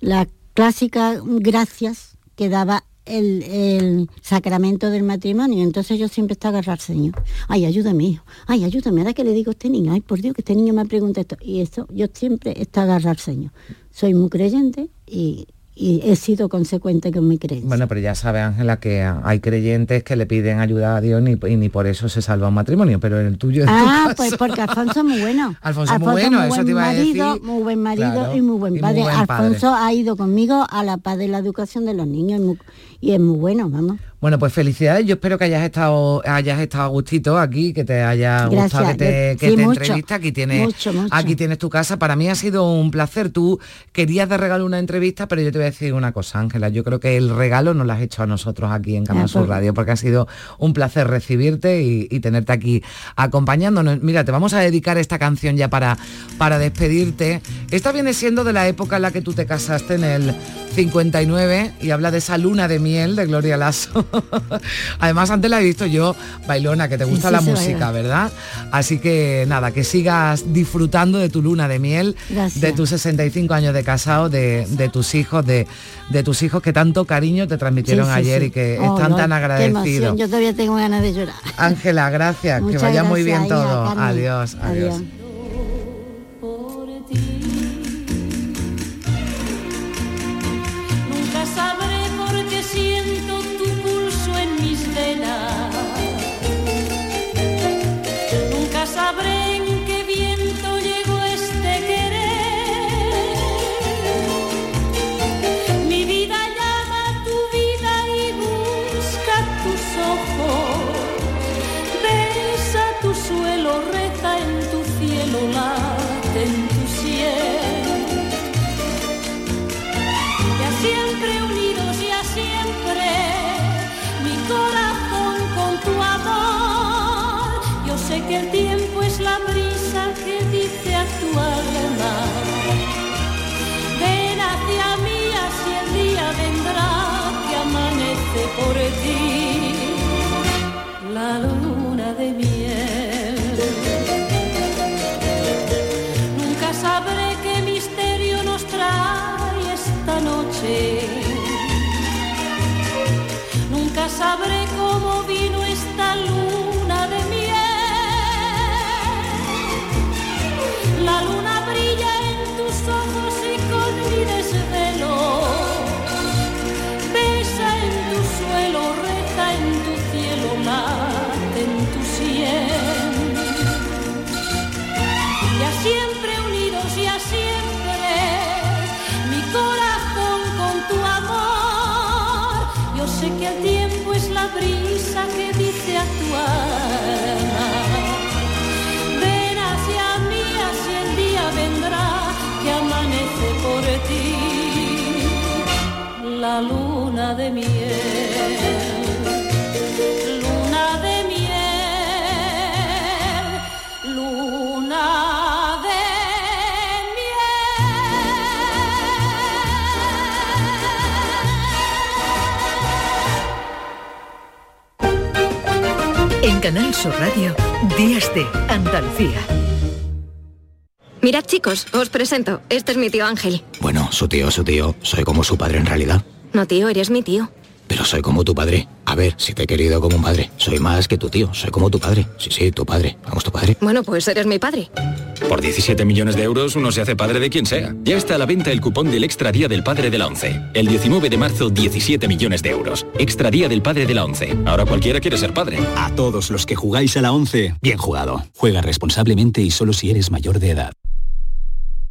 las clásicas gracias que daba el, el sacramento del matrimonio. Entonces yo siempre estaba agarrar al Señor. Ay, ayúdame, hijo. Ay, ayúdame. Ahora que le digo a este niño, ay, por Dios, que este niño me pregunta esto. Y eso, yo siempre estado agarrar al Señor. Soy muy creyente y, y he sido consecuente con mi creencia. Bueno, pero ya sabe Ángela que hay creyentes que le piden ayuda a Dios y ni por eso se salva un matrimonio, pero el tuyo en tu Ah, caso- pues porque Alfonso es muy bueno. [LAUGHS] Alfonso es muy bueno, eso buen te iba a marido, decir. Muy buen marido Claro, y muy buen y muy padre. buen padre. Alfonso ha ido conmigo a la paz de la educación de los niños y, muy- y es muy bueno, vamos. Bueno, pues felicidades. Yo espero que hayas estado, hayas estado a gustito aquí, que te haya Gracias. gustado que te, que sí, te mucho. entrevista. Aquí tienes, Mucho, mucho. aquí tienes tu casa. Para mí ha sido un placer. Tú querías de regalo una entrevista, pero yo te voy a decir una cosa, Ángela. Yo creo que el regalo nos lo has hecho a nosotros aquí en Canal Ah, Sur pues- Radio, porque ha sido un placer recibirte y, y tenerte aquí acompañándonos. Mira, te vamos a dedicar esta canción ya para, para despedirte. Esta viene siendo de la época en la que tú te casaste en el 59 y habla de esa luna de miel de Gloria Lasso. [LAUGHS] Además, antes la he visto yo, bailona, que te gusta sí, la música, baila. ¿verdad? Así que nada, que sigas disfrutando de tu luna de miel, Gracias. de tus 65 años de casado, de, de tus hijos, de, de tus hijos que tanto cariño te transmitieron ayer y que Oh, están no, tan agradecidos. Yo todavía tengo ganas de llorar. [LAUGHS] Ángela, gracias, que vaya muy bien todo. Adiós. Adiós. Por ti. La luna de miel. Nunca sabré qué misterio nos trae esta noche. Nunca sabré brisa que dice a tu alma. Ven hacia mí, así el día vendrá que amanece por ti. La luna de miel. En Canal Sur Radio, Días de Andalucía. Mirad chicos, os presento. Este es mi tío Ángel. Bueno, su tío, su tío. Soy como su padre en realidad. No tío, eres mi tío. Pero soy como tu padre. A ver, si te he querido como un padre. Soy más que tu tío. Soy como tu padre. Sí, sí, tu padre. Vamos, tu padre. Bueno, pues eres mi padre. Por 17 millones de euros uno se hace padre de quien sea. Ya está a la venta el cupón del Extra Día del Padre de la ONCE. El 19 de marzo, 17 millones de euros. Extra Día del Padre de la ONCE. Ahora cualquiera quiere ser padre. A todos los que jugáis a la 11, bien jugado. Juega responsablemente y solo si eres mayor de edad.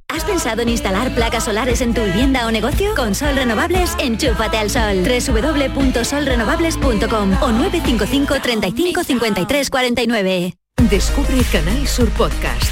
¿Has pensado en instalar placas solares en tu vivienda o negocio? Con Sol Renovables, enchúfate al sol. www.solrenovables.com o 955 35 53 49. Descubre Canal Sur Podcast,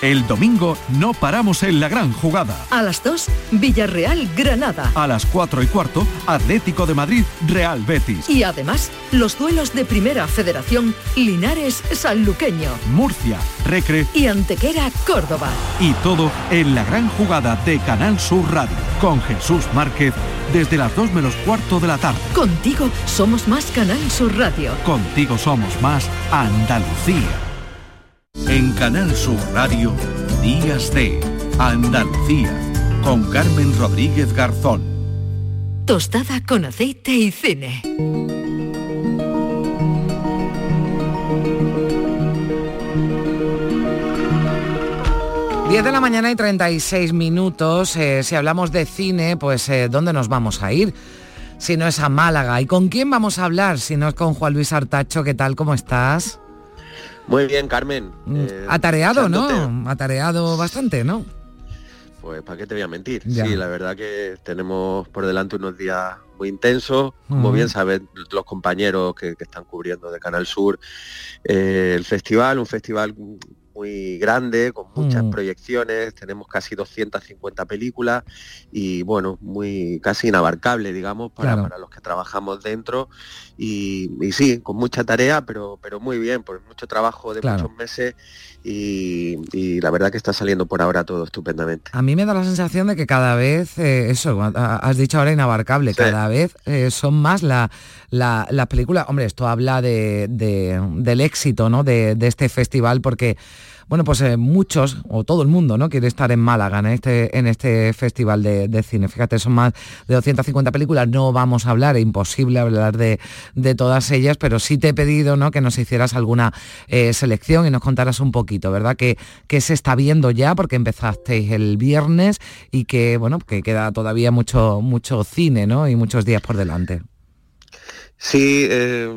El domingo no paramos en la gran jugada. A las 2, Villarreal Granada. A las 4 y cuarto, Atlético de Madrid, Real Betis. Y además, los duelos de Primera Federación Linares Sanluqueño. Murcia, Recre y Antequera Córdoba. Y todo en la gran jugada de Canal Sur Radio. Con Jesús Márquez desde las 2 menos cuarto de la tarde. Contigo somos más Canal Sur Radio. Contigo somos más Andalucía. En Canal Sur Radio, Días de Andalucía, con Carmen Rodríguez Garzón. Tostada con aceite y cine. Diez de la mañana y 36 minutos. Eh, si hablamos de cine, pues eh, ¿dónde nos vamos a ir? Si no es a Málaga. ¿Y con quién vamos a hablar? Si no es con Juan Luis Artacho, ¿qué tal? ¿Cómo estás? Muy bien, Carmen. Eh, Atareado, ¿no? Atareado bastante, ¿no? Pues para qué te voy a mentir. Ya. Sí, la verdad que tenemos por delante unos días muy intensos. Como uh -huh. bien saben los compañeros que, que, están cubriendo de Canal Sur eh, el festival, un festival muy grande, con muchas mm. proyecciones, tenemos casi 250 películas y bueno, muy casi inabarcable, digamos, para, claro. para los que trabajamos dentro. Y, y, sí, con mucha tarea, pero, pero muy bien, por mucho trabajo de claro. muchos meses y, y, la verdad que está saliendo por ahora todo estupendamente. A mí me da la sensación de que cada vez, eh, eso, has dicho ahora inabarcable, sí. cada vez eh, son más las la, la películas, hombre, esto habla de, de, del éxito ¿no? de, de este festival porque bueno, pues eh, muchos, o todo el mundo, ¿no? Quiere estar en Málaga, en este, en este festival de, cine. Fíjate, son más de 250 películas, no vamos a hablar, es imposible hablar de, de todas ellas, pero sí te he pedido, ¿no? Que nos hicieras alguna eh, selección y nos contaras un poquito, ¿verdad? Que, que se está viendo ya, porque empezasteis el viernes y que, bueno, que queda todavía mucho, mucho cine, ¿no? Y muchos días por delante. Sí, eh,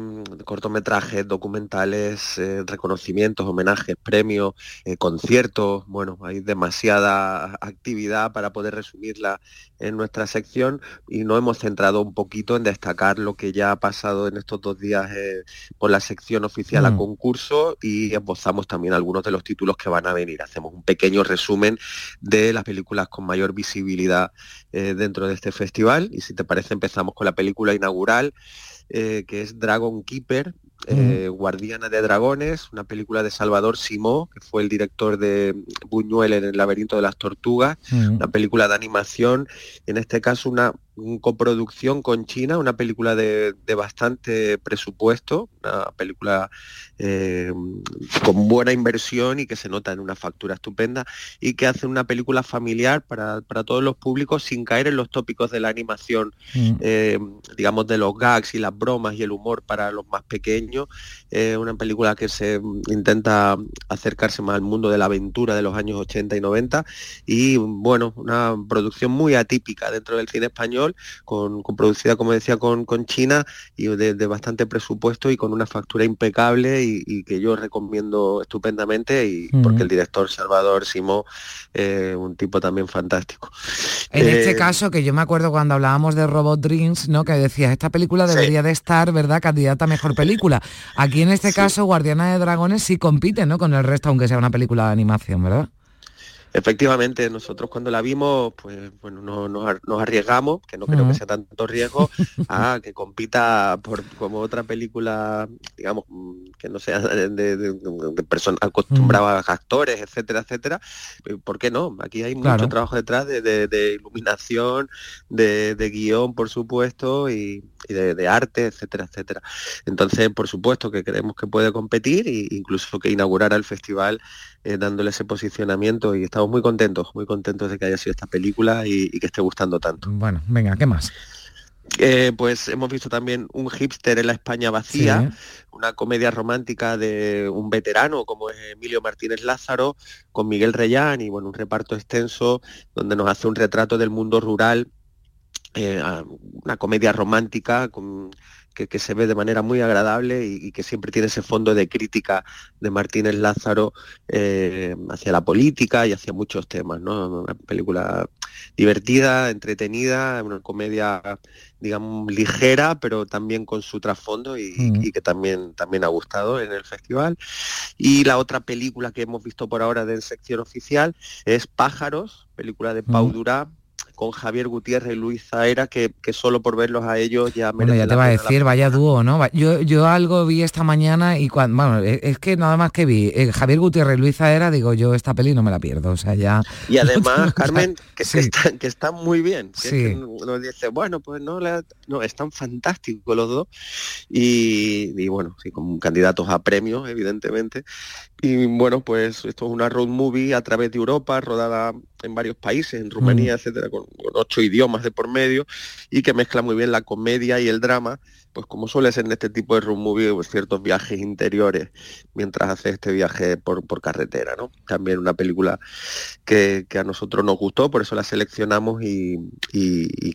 cortometrajes, documentales, eh, reconocimientos, homenajes, premios, eh, conciertos, bueno, hay demasiada actividad para poder resumirla en nuestra sección y nos hemos centrado un poquito en destacar lo que ya ha pasado en estos dos días eh, por la sección oficial mm. a concurso y esbozamos también algunos de los títulos que van a venir. Hacemos un pequeño resumen de las películas con mayor visibilidad dentro de este festival y si te parece empezamos con la película inaugural eh, que es Dragon Keeper, eh, Guardiana de Dragones, una película de Salvador Simó, que fue el director de Buñuel en El laberinto de las tortugas, una película de animación, en este caso una coproducción con China, una película de, bastante presupuesto, una película eh, con buena inversión y que se nota en una factura estupenda y que hace una película familiar para, todos los públicos sin caer en los tópicos de la animación, mm. eh, digamos, de los gags y las bromas y el humor para los más pequeños. una película que se intenta acercarse más al mundo de la aventura de los años 80 y 90 y bueno, una producción muy atípica dentro del cine español, con, producida, como decía, con, China y de, bastante presupuesto y con una factura impecable y, que yo recomiendo estupendamente y porque el director Salvador Simó, eh, un tipo también fantástico. En este eh, caso, que yo me acuerdo cuando hablábamos de Robot Dreams, ¿no? Que decías, esta película debería de estar, ¿verdad?, candidata a mejor película. Aquí en este caso, Guardiana de Dragones sí compite, ¿no? Con el resto, aunque sea una película de animación, ¿verdad? Efectivamente, nosotros cuando la vimos, pues bueno, nos, arriesgamos, que no creo que sea tanto riesgo, a [LAUGHS] que compita por como otra película, digamos, que no sea de, de, personas acostumbradas a actores, etcétera, etcétera. Eh, ¿Por qué no? Aquí hay mucho trabajo detrás de, iluminación, de, guion, por supuesto, y, de, arte, etcétera, etcétera. Entonces, por supuesto que creemos que puede competir e incluso que inaugurara el festival eh, dándole ese posicionamiento y estamos muy contentos, muy contentos de que haya sido esta película y, que esté gustando tanto. Bueno, venga, ¿qué más? Eh, pues hemos visto también un hipster en la España vacía, una comedia romántica de un veterano como es Emilio Martínez Lázaro, con Miguel Reyán y bueno, un reparto extenso donde nos hace un retrato del mundo rural, eh, una comedia romántica con que, se ve de manera muy agradable y, que siempre tiene ese fondo de crítica de Martínez Lázaro eh, hacia la política y hacia muchos temas, ¿no? Una película divertida, entretenida, una comedia, digamos, ligera, pero también con su trasfondo y, que también, también ha gustado en el festival. Y la otra película que hemos visto por ahora de sección oficial es Pájaros, película de Pau con Javier Gutiérrez y Luis Zaera, que, solo por verlos a ellos ya Bueno, ya te va a decir, vaya dúo, ¿no? Yo, yo algo vi esta mañana y cuando, bueno, es que nada más que vi eh, Javier Gutiérrez y Luis Zaera, digo, yo esta peli no me la pierdo, o sea, ya... Y además, [LAUGHS] Carmen, que, están, que están muy bien, que, uno dice, bueno, pues no, no, están fantásticos los dos, y, bueno, sí, como candidatos a premios, evidentemente, y bueno, pues esto es una road movie a través de Europa, rodada en varios países, en Rumanía, etcétera, con, ocho idiomas de por medio y que mezcla muy bien la comedia y el drama, pues como suele ser en este tipo de road movie, pues ciertos viajes interiores mientras hace este viaje por, carretera, ¿no? También una película que, a nosotros nos gustó, por eso la seleccionamos y,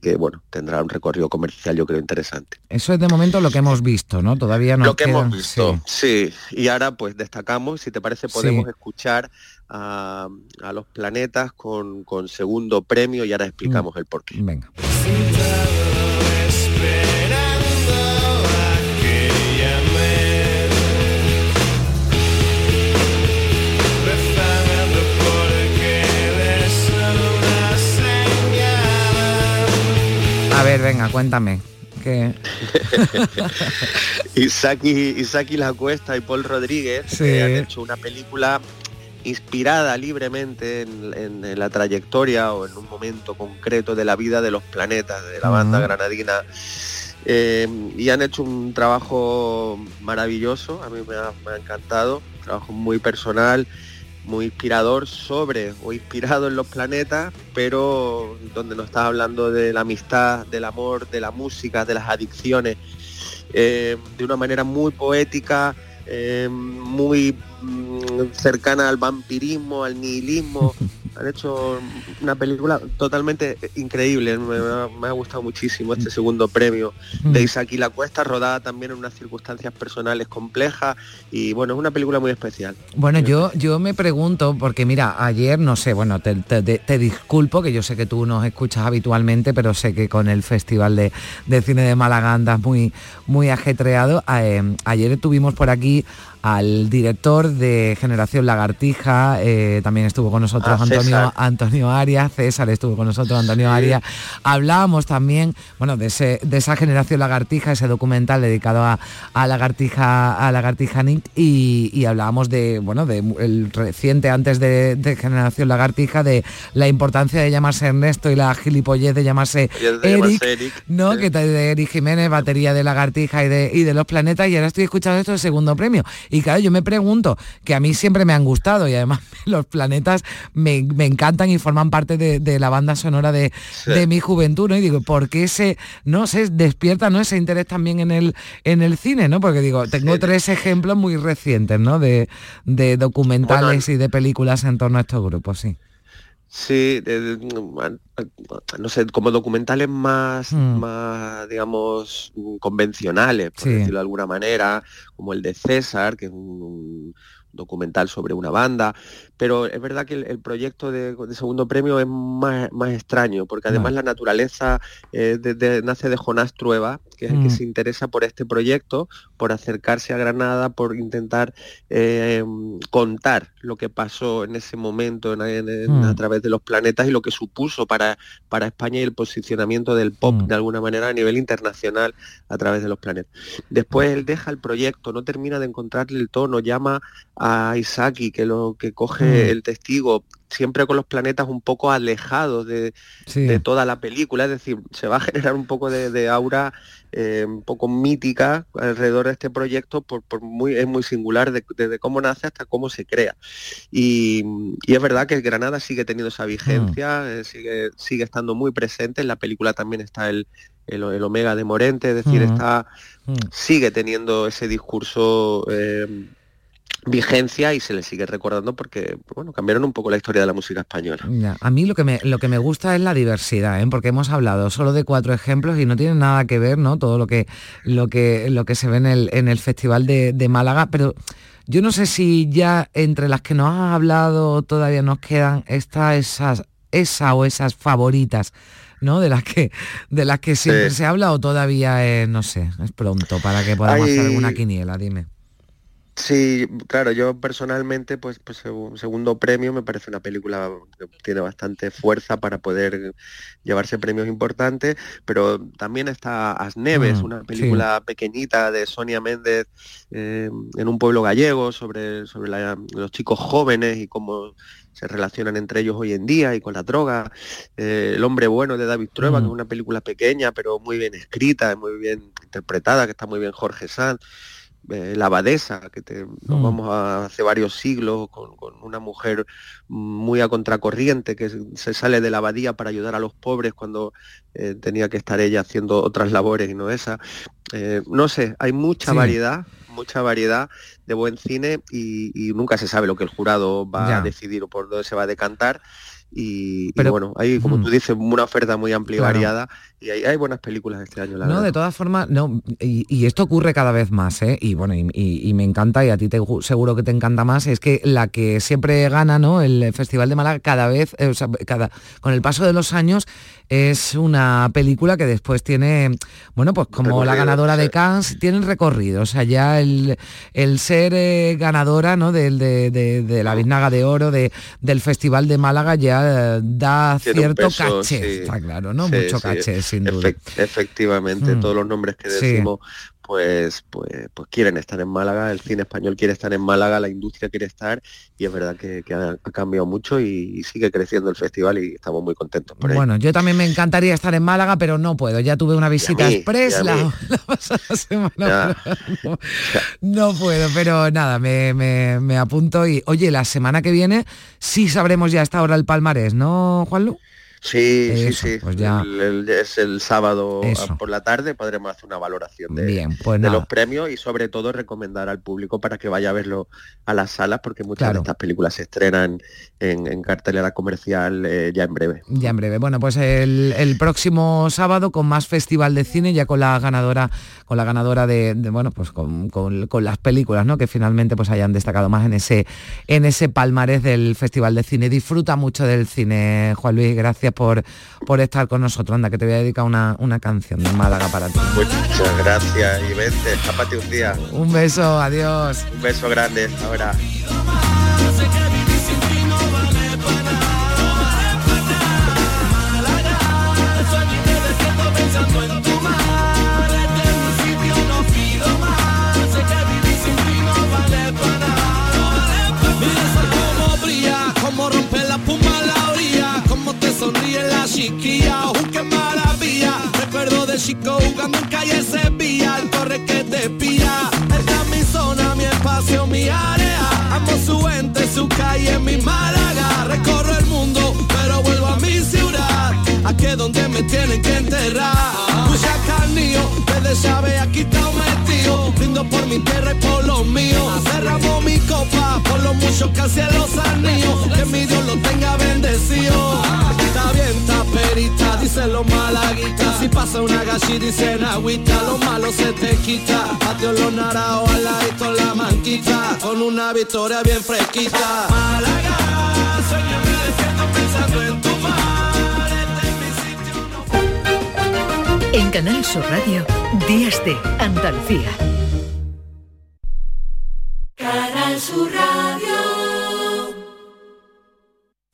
que, bueno, tendrá un recorrido comercial yo creo interesante. Eso es de momento lo que hemos visto, ¿no? Todavía no. Lo que hemos visto, sí. Y ahora pues destacamos, si te parece, podemos escuchar a, los planetas con, segundo premio y ahora explicamos mm. el porqué. Venga. A ver, venga, cuéntame. Que... [LAUGHS] Isaki, Isaki La Cuesta y Paul Rodríguez han hecho una película inspirada libremente en, la trayectoria o en un momento concreto de la vida de los planetas de la banda granadina. Eh, y han hecho un trabajo maravilloso, a mí me ha, encantado, un trabajo muy personal, muy inspirador sobre o inspirado en los planetas, pero donde nos está hablando de la amistad, del amor, de la música, de las adicciones, eh, de una manera muy poética, eh, muy mm, cercana al vampirismo, al nihilismo. [LAUGHS] Han hecho una película totalmente increíble, me, ha gustado muchísimo este segundo premio de Isaac y la Cuesta, rodada también en unas circunstancias personales complejas y bueno, es una película muy especial. Bueno, yo, yo me pregunto, porque mira, ayer, no sé, bueno, te, disculpo, que yo sé que tú nos escuchas habitualmente, pero sé que con el Festival de, Cine de Málaga andas muy, muy ajetreado. Eh, ayer tuvimos por aquí al director de Generación Lagartija, eh, también estuvo con nosotros Ah, Antonio. Antonio Arias, César estuvo con nosotros, Antonio Arias. Hablábamos también, bueno, de, ese, de esa Generación Lagartija, ese documental dedicado a, a Lagartija, a Lagartija Nick, y, y hablábamos de, bueno, de el reciente antes de, de Generación Lagartija, de la importancia de llamarse Ernesto y la gilipollez de llamarse de Eric, llamarse Eric, ¿no? sí. Que de Eric Jiménez, batería de Lagartija y de, y de los planetas, y ahora estoy escuchando esto del segundo premio. Y claro, yo me pregunto, que a mí siempre me han gustado, y además [LAUGHS] los planetas me, me encantan y forman parte de, de la banda sonora de, Sí. de mi juventud, ¿no? Y digo, ¿por qué se, no se despierta ¿no? ese interés también en el, en el cine, ¿no? Porque digo, tengo tres ejemplos muy recientes, ¿no? De, de documentales y de películas en torno a estos grupos, sí. Sí, de- no sé, como documentales más, Mm. más digamos, mm, convencionales, por Sí. decirlo de alguna manera, como el de César, que es un, un documental sobre una banda, pero es verdad que el, el proyecto de, de segundo premio es más, más extraño, porque además Vale. la naturaleza eh, de- de- nace de Jonás Trueba, que es el que Mm. se interesa por este proyecto, por acercarse a Granada, por intentar eh, contar lo que pasó en ese momento en- en- en- Mm. a través de los planetas y lo que supuso para, para España y el posicionamiento del pop Mm. de alguna manera a nivel internacional a través de los planetas. Después él deja el proyecto, no termina de encontrarle el tono, llama a Isaki, que lo que coge Mm. el testigo, siempre con los planetas un poco alejados de, Sí. de toda la película, es decir, se va a [LAUGHS] generar un poco de, de aura eh, un poco mítica alrededor de este proyecto, por, por muy, es muy singular de- desde cómo nace hasta cómo se crea. Y, y es verdad que el Granada sigue teniendo esa vigencia, eh, sigue, sigue estando muy presente, en la película también está el, el, el Omega de Morente, es decir, Mm. está, Mm. sigue teniendo ese discurso eh, vigencia y se le sigue recordando porque bueno cambiaron un poco la historia de la música española. Ya, A mí lo que, me, lo que me gusta es la diversidad, ¿eh? porque hemos hablado solo de cuatro ejemplos y no tienen nada que ver, ¿no? Todo lo que, lo que, lo que se ve en el, en el Festival de, de Málaga, pero yo no sé si ya entre las que nos has hablado todavía nos quedan esta, esas, esa o esas favoritas. ¿no? De las que de las que siempre Sí. se habla o todavía es, no sé, es pronto para que podamos hacer alguna quiniela, dime. Sí, claro, yo personalmente, pues, pues segu- segundo premio me parece una película que tiene bastante fuerza para poder llevarse premios importantes, pero también está As Neves, Mm, una sí. película pequeñita de Sonia Méndez eh, en un pueblo gallego sobre, sobre la- los chicos jóvenes y cómo se relacionan entre ellos hoy en día y con la droga. Eh, El hombre bueno de David Trueba, Mm. que es una película pequeña pero muy bien escrita, muy bien interpretada, que está muy bien Jorge Sanz eh, la abadesa, que te, nos Mm. vamos a hace varios siglos con, con una mujer muy a contracorriente que se- se sale de la abadía para ayudar a los pobres cuando eh, tenía que estar ella haciendo otras labores y no esa. Eh, no sé, hay mucha Sí. variedad, mucha variedad de buen cine y, y nunca se sabe lo que el jurado va Ya. a decidir o por dónde se va a decantar. Y, y Pero- bueno, hay, como Mm. tú dices, una oferta muy amplia y Claro. variada y hay, hay buenas películas este año, la No, verdad. de todas formas, no, y, y esto ocurre cada vez más, ¿eh? Y bueno, y, me encanta, y a ti te, gu- seguro que te encanta más, es que la que siempre gana, ¿no? El Festival de Málaga cada vez, eh, o sea, cada, con el paso de los años, es una película que después tiene, bueno, pues como la ganadora de. Cannes, tiene recorrido. O sea, ya el, el ser eh, ganadora, ¿no? Del, de, de- de la Biznaga de Oro, de, del Festival de Málaga, ya eh, da Tiene cierto peso, caché, sí. está claro, ¿no? Sí, Mucho sí, caché, sin duda. efec- efectivamente, Mm. todos los nombres que decimos, pues, pues, pues quieren estar en Málaga, el cine español quiere estar en Málaga, la industria quiere estar, y es verdad que, que ha, ha cambiado mucho y, y sigue creciendo el festival y estamos muy contentos por ello. Bueno, yo también me encantaría estar en Málaga, pero no puedo. Ya tuve una visita mí, express [LAUGHS] la, pasada semana. Ya. No, no puedo, pero nada, me, me- me apunto y, oye, la semana que viene sí sabremos ya a esta hora el palmarés, ¿no, Juanlu? Sí, Eso, sí, sí. pues ya. El- el- es el sábado a- Eso. por la tarde, podremos hacer una valoración de, Bien, pues de los premios y sobre todo recomendar al público para que vaya a verlo a las salas porque muchas Claro. de estas películas se estrenan en, en cartelera comercial eh, ya en breve. Ya en breve. Bueno, pues el, el próximo sábado con más festival de cine, ya con la ganadora, con la ganadora de, de, bueno, pues con, con- con las películas, ¿no? Que finalmente pues hayan destacado más en ese, en ese palmarés del Festival de Cine. Disfruta mucho del cine, Juan Luis, gracias por, por estar con nosotros. Anda, que te voy a dedicar una, una canción de Málaga para ti. Muchas gracias y vente, escápate un día. Un beso, adiós. Un beso grande, ahora. Chiquilla, uh, qué maravilla. Recuerdo de chico jugando en calle Sevilla, el corre que te pilla. Esta es mi zona, mi espacio, mi área. Amo su gente, su calle, mi Málaga. Recorro el mundo, pero vuelvo a mi ciudad. Aquí es donde me tienen que enterrar. Mucha carnillo, desde llave aquí está metido. Brindo por mi tierra y por los míos. Cerramos mi copa por lo mucho que hacía los anillos. Que mi Dios lo tenga bendecido. Está perita, dicen los malaguitas. Si pasa una gallina, dicen agüita. Lo malo se te quita. Patio los naraos al ladito la manquita. Con una victoria bien fresquita. Málaga, sueño me despierto pensando en tu mar. En Canal Sur Radio, Días de Andalucía. Canal Sur Radio.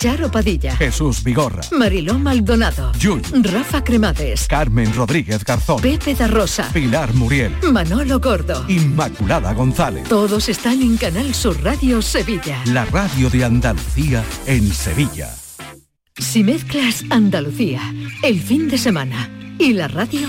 Charo Padilla, Jesús Vigorra, Mariló Maldonado, Jun, Rafa Cremades, Carmen Rodríguez Garzón, Pepe da Rosa, Pilar Muriel, Manolo Gordo. Inmaculada González. Todos están en Canal Sur Radio Sevilla. La radio de Andalucía en Sevilla. Si mezclas Andalucía, el fin de semana y la radio,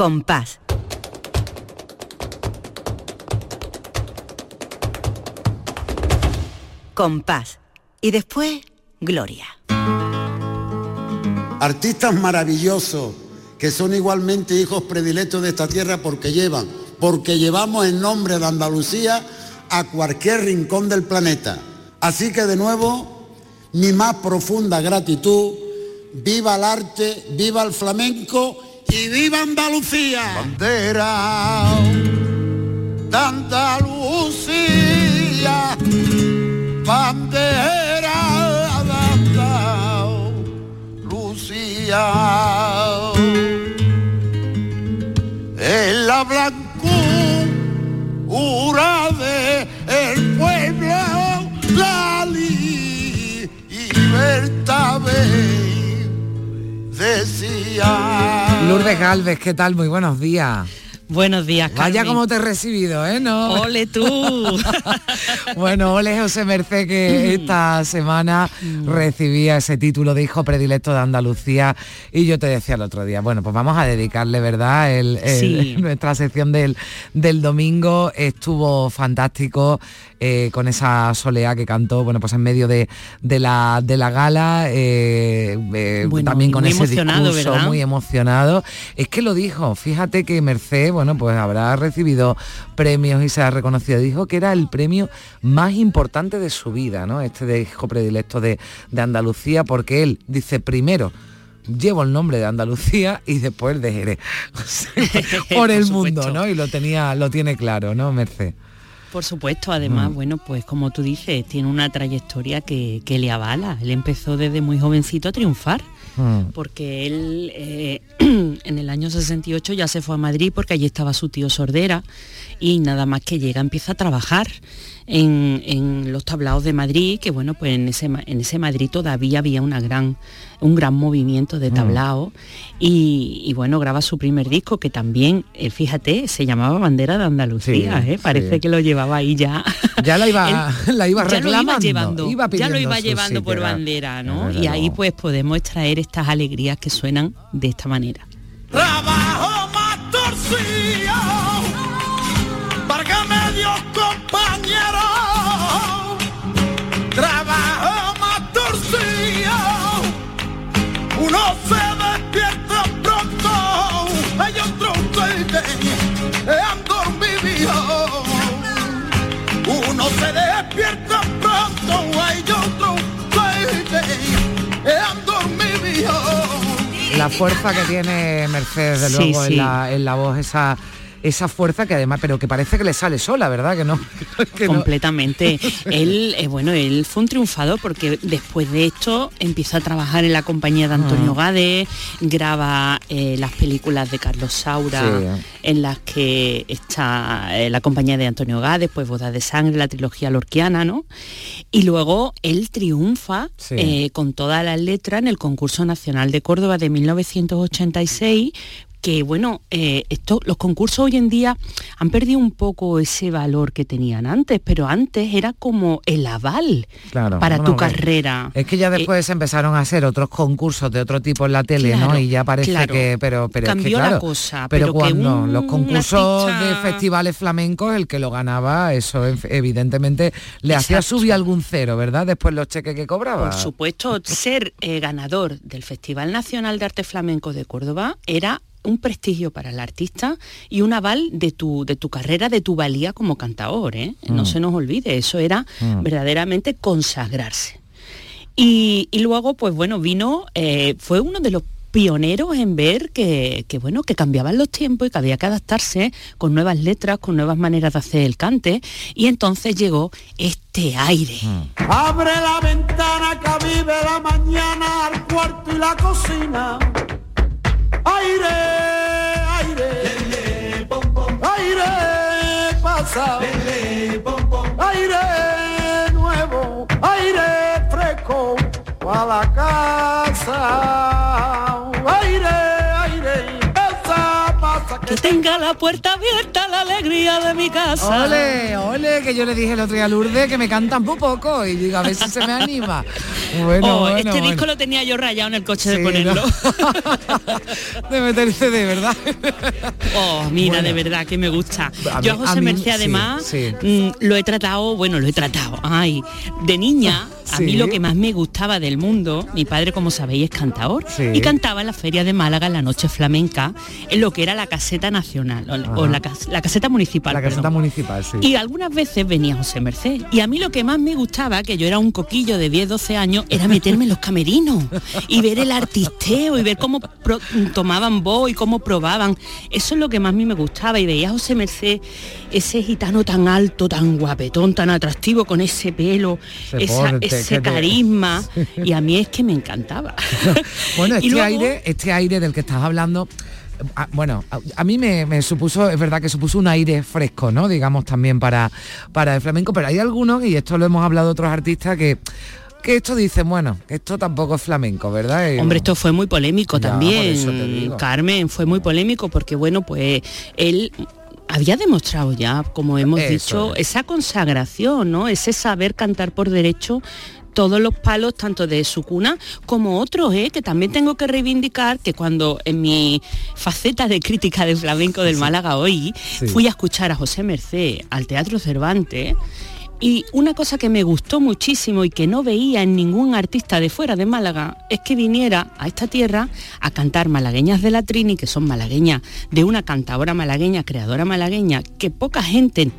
Compás. Compás. Y después, Gloria. Artistas maravillosos que son igualmente hijos predilectos de esta tierra porque llevan, porque llevamos el nombre de Andalucía a cualquier rincón del planeta. Así que de nuevo, mi más profunda gratitud, viva el arte, viva el flamenco y viva Andalucía. Bandera de Andalucía, bandera de Andalucía. En la blancura de el pueblo, la libertad decía. Lourdes Galvez, ¿qué tal? Muy buenos días. Buenos días, Vaya Carmen. como te he recibido, ¿eh? ¿No? Ole tú. [LAUGHS] bueno, ole José Merced que esta semana recibía ese título de hijo predilecto de Andalucía y yo te decía el otro día, bueno, pues vamos a dedicarle, ¿verdad? El, el- Sí. [LAUGHS] nuestra sección del, del domingo estuvo fantástico eh, con esa soleá que cantó, bueno, pues en medio de, de la, de la gala, eh, eh, Bueno, también con ese discurso ¿verdad? muy emocionado. Es que lo dijo, fíjate que Merced, bueno, pues habrá recibido premios y se ha reconocido. Dijo que era el premio más importante de su vida, ¿no? Este de hijo predilecto de, de Andalucía, porque él dice primero. Llevo el nombre de Andalucía y después de Jerez. [LAUGHS] [LAUGHS] Por el mundo. ¿no? Y lo tenía, lo tiene claro, ¿no, Merced? Por supuesto, además, Mm. bueno, pues como tú dices, tiene una trayectoria que, que le avala. Él empezó desde muy jovencito a triunfar, Mm. porque él eh, [CLEARS THROAT] en el año 68 ya se fue a Madrid porque allí estaba su tío Sordera y nada más que llega empieza a trabajar. En, en los tablaos de Madrid, que bueno, pues en ese, ma- en ese Madrid todavía había una gran, un gran movimiento de tablao y, y, bueno, graba su primer disco que también, eh, fíjate, se llamaba Bandera de Andalucía, Sí, ¿eh? parece sí. que lo llevaba ahí ya. Ya la iba, [LAUGHS] [LAUGHS] la iba ya lo reclamando. iba llevando, iba ya lo iba llevando por era- bandera, ¿no? Y ahí pues podemos extraer estas alegrías que suenan de esta manera. Trabajo más torcido La fuerza que tiene Mercedes, de Sí, luego, sí. En, la, en la voz, esa esa fuerza que además, pero que parece que le sale sola, ¿verdad? Que no. [LAUGHS] que no- completamente. [LAUGHS] él, eh, bueno, él fue un triunfador porque después de esto empieza a trabajar en la compañía de Antonio Mm. Gade, graba eh, las películas de Carlos Saura, Sí. en las que está eh, la compañía de Antonio Gade, pues Bodas de Sangre, la trilogía lorquiana, ¿no? Y luego él triunfa Sí. eh, con todas las letras en el concurso nacional de Córdoba de 1986 que bueno, eh, esto, los concursos hoy en día han perdido un poco ese valor que tenían antes, pero antes era como el aval Claro, para tu carrera. Es que ya después empezaron a hacer otros concursos de otro tipo en la tele, ¿no? Y ya parece claro. que, pero, pero es que, Cambió la cosa, pero, cuando un los concursos de festivales flamencos, el que lo ganaba, eso ev- evidentemente le hacía subir algún cero, ¿verdad? Después los cheques que cobraba. Por supuesto, ser eh, ganador del Festival Nacional de Arte Flamenco de Córdoba era un prestigio para el artista y un aval de tu, de tu carrera, de tu valía como cantador. ¿eh? No Mm. se nos olvide, eso era Mm. verdaderamente consagrarse. Y, y luego, pues bueno, vino, eh, fue uno de los pioneros en ver que, que, bueno que cambiaban los tiempos y que había que adaptarse con nuevas letras con nuevas maneras de hacer el cante y entonces llegó este aire Abre la ventana que vive la mañana al cuarto y la cocina. Aire, aire, aire pasa. Aire nuevo, aire fresco a la casa. Que tenga la puerta abierta la alegría de mi casa Ole, ole, que yo le dije el otro día a Lourdes que me cantan muy poco y digo, a ver si se me anima. [LAUGHS] Bueno, Oh, bueno, este bueno. disco lo tenía yo rayado en el coche Sí, de ponerlo. ¿no? [LAUGHS] de meterse de verdad. [LAUGHS] Oh, mira, Bueno. de verdad que me gusta. A Yo a José Merced además sí. mm, lo he tratado, bueno, lo he tratado. Ay, de niña, a mí lo que más me gustaba del mundo, mi padre, como sabéis, es cantador Sí. y cantaba en la feria de Málaga en la noche flamenca, en lo que era la caseta nacional o, o la, cas- la caseta municipal. La caseta perdón. municipal, sí. Y algunas veces venía José Merced. Y a mí lo que más me gustaba, que yo era un coquillo de 10, 12 años, era meterme en los camerinos y ver el artisteo y ver cómo pro- tomaban voz y cómo probaban. Eso es lo que más a mí me gustaba. Y veía a José Merced, ese gitano tan alto, tan guapetón, tan atractivo, con ese pelo, Ese esa- porte, ese que te- carisma. [LAUGHS] Y a mí es que me encantaba. Bueno, [LAUGHS] este luego- aire, este aire del que estás hablando, a- bueno, a, a mí me, me supuso, es verdad que supuso un aire fresco, ¿no? Digamos también para, para el flamenco, pero hay algunos, y esto lo hemos hablado otros artistas, que que esto dicen, bueno, esto tampoco es flamenco, ¿verdad? Y- Hombre, esto fue muy polémico Ya, también. Carmen, fue muy polémico porque, bueno, pues él había demostrado ya, como hemos Eso dicho, es. esa consagración, ¿no? Ese saber cantar por derecho todos los palos, tanto de su cuna como otros, ¿eh? que también tengo que reivindicar que cuando en mi faceta de crítica del flamenco del Málaga hoy, Sí. fui a escuchar a José Merced al Teatro Cervantes, y una cosa que me gustó muchísimo y que no veía en ningún artista de fuera de Málaga es que viniera a esta tierra a cantar malagueñas de la Trini, que son malagueñas de una cantadora malagueña, creadora malagueña, que poca gente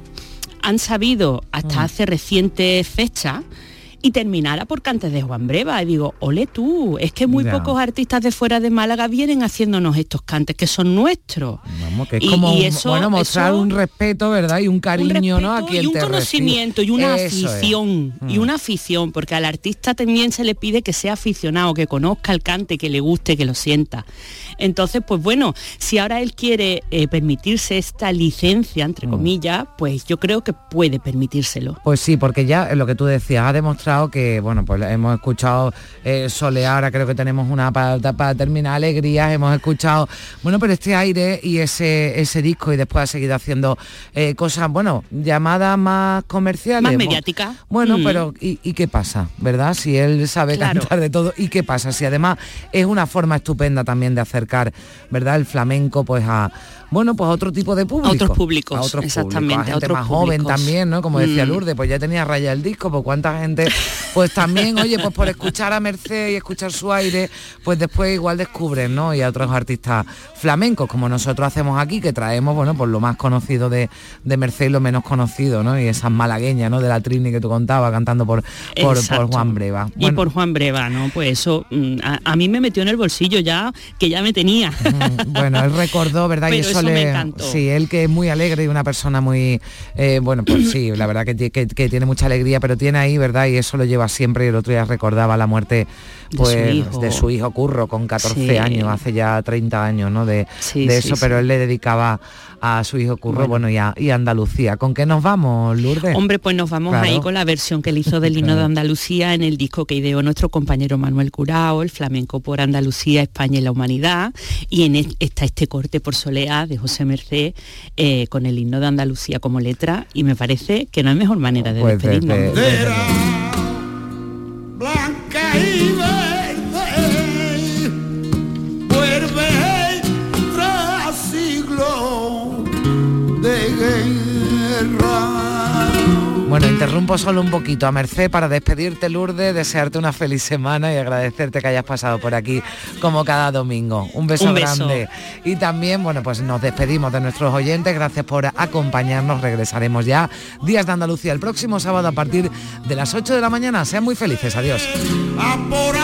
han sabido hasta hace recientes fechas y terminara por cantes de Juan Breva. Y digo, ole tú, es que muy Ya. pocos artistas de fuera de Málaga vienen haciéndonos estos cantes que son nuestros. Vamos, que es Y- como y eso- bueno mostrar eso- un respeto, ¿verdad? Y un cariño, ¿no? A quien y un te recibe. conocimiento y una Eso afición y Mm. una afición porque al artista también se le pide que sea aficionado que conozca el cante que le guste que lo sienta entonces pues bueno si ahora él quiere eh, permitirse esta licencia entre Mm. comillas pues yo creo que puede permitírselo Pues sí, porque ya eh, lo que tú decías ha demostrado que, bueno, pues hemos escuchado eh, ahora creo que tenemos una para, para terminar alegrías, hemos escuchado, bueno, pero este aire y ese, ese disco y después ha seguido haciendo eh, cosas, bueno, llamadas más comerciales. más mo- mediática Bueno, Mm. pero ¿y, y qué pasa? ¿Verdad? Si él sabe Claro. cantar de todo, ¿y qué pasa? Si además es una forma estupenda también de acercar, ¿verdad? El flamenco pues a, bueno, pues a otro tipo de público. otros públicos, A otros exactamente, públicos, a a gente otros más joven también, ¿no? Como decía Mm. Lourdes, pues ya tenía raya el disco, pues cuánta gente, pues también, oye, pues por escuchar a Merced y escuchar su aire, pues después igual descubren, ¿no? Y a otros artistas flamencos, como nosotros hacemos aquí, que traemos, bueno, pues lo más conocido de, de Merced y lo menos conocido, ¿no? Y esas malagueñas, ¿no? De la Trini que tú contabas, cantando por, por, por Juan Breva. y por Juan Breva no pues eso mm, a, a mí me metió en el bolsillo ya que ya me tenía Bueno, él recordó, ¿verdad? y eso, eso me le. encantó. Sí, él que es muy alegre y una persona muy. eh, bueno, pues sí, la verdad que, que- que tiene mucha alegría, pero tiene ahí, ¿verdad? Y eso lo lleva siempre. Y el otro día recordaba la muerte De pues, su hijo. de su hijo Curro, con 14 Sí. años, hace ya 30 años, ¿no? De, Sí, de sí, eso, sí. pero él le dedicaba a su hijo Curro, bueno, y, a, y a Andalucía. ¿Con qué nos vamos, Lourdes? Hombre, pues nos vamos Claro. ahí con la versión que él hizo del himno de. Andalucía en el disco que ideó nuestro compañero Manuel Curao, el flamenco por Andalucía, España y la humanidad. Y en es- está este corte por Soleá de José Merced eh, con el himno de Andalucía como letra y me parece que no hay mejor manera de Pues despedirnos. desde- desde- interrumpo solo un poquito a Merced para despedirte, Lourdes, desearte una feliz semana y agradecerte que hayas pasado por aquí como cada domingo. Un beso, Un beso. grande. Y también, bueno, pues nos despedimos de nuestros oyentes. Gracias por acompañarnos. Regresaremos ya Días de Andalucía el próximo sábado a partir de las 8 de la mañana. Sean muy felices. Adiós. a por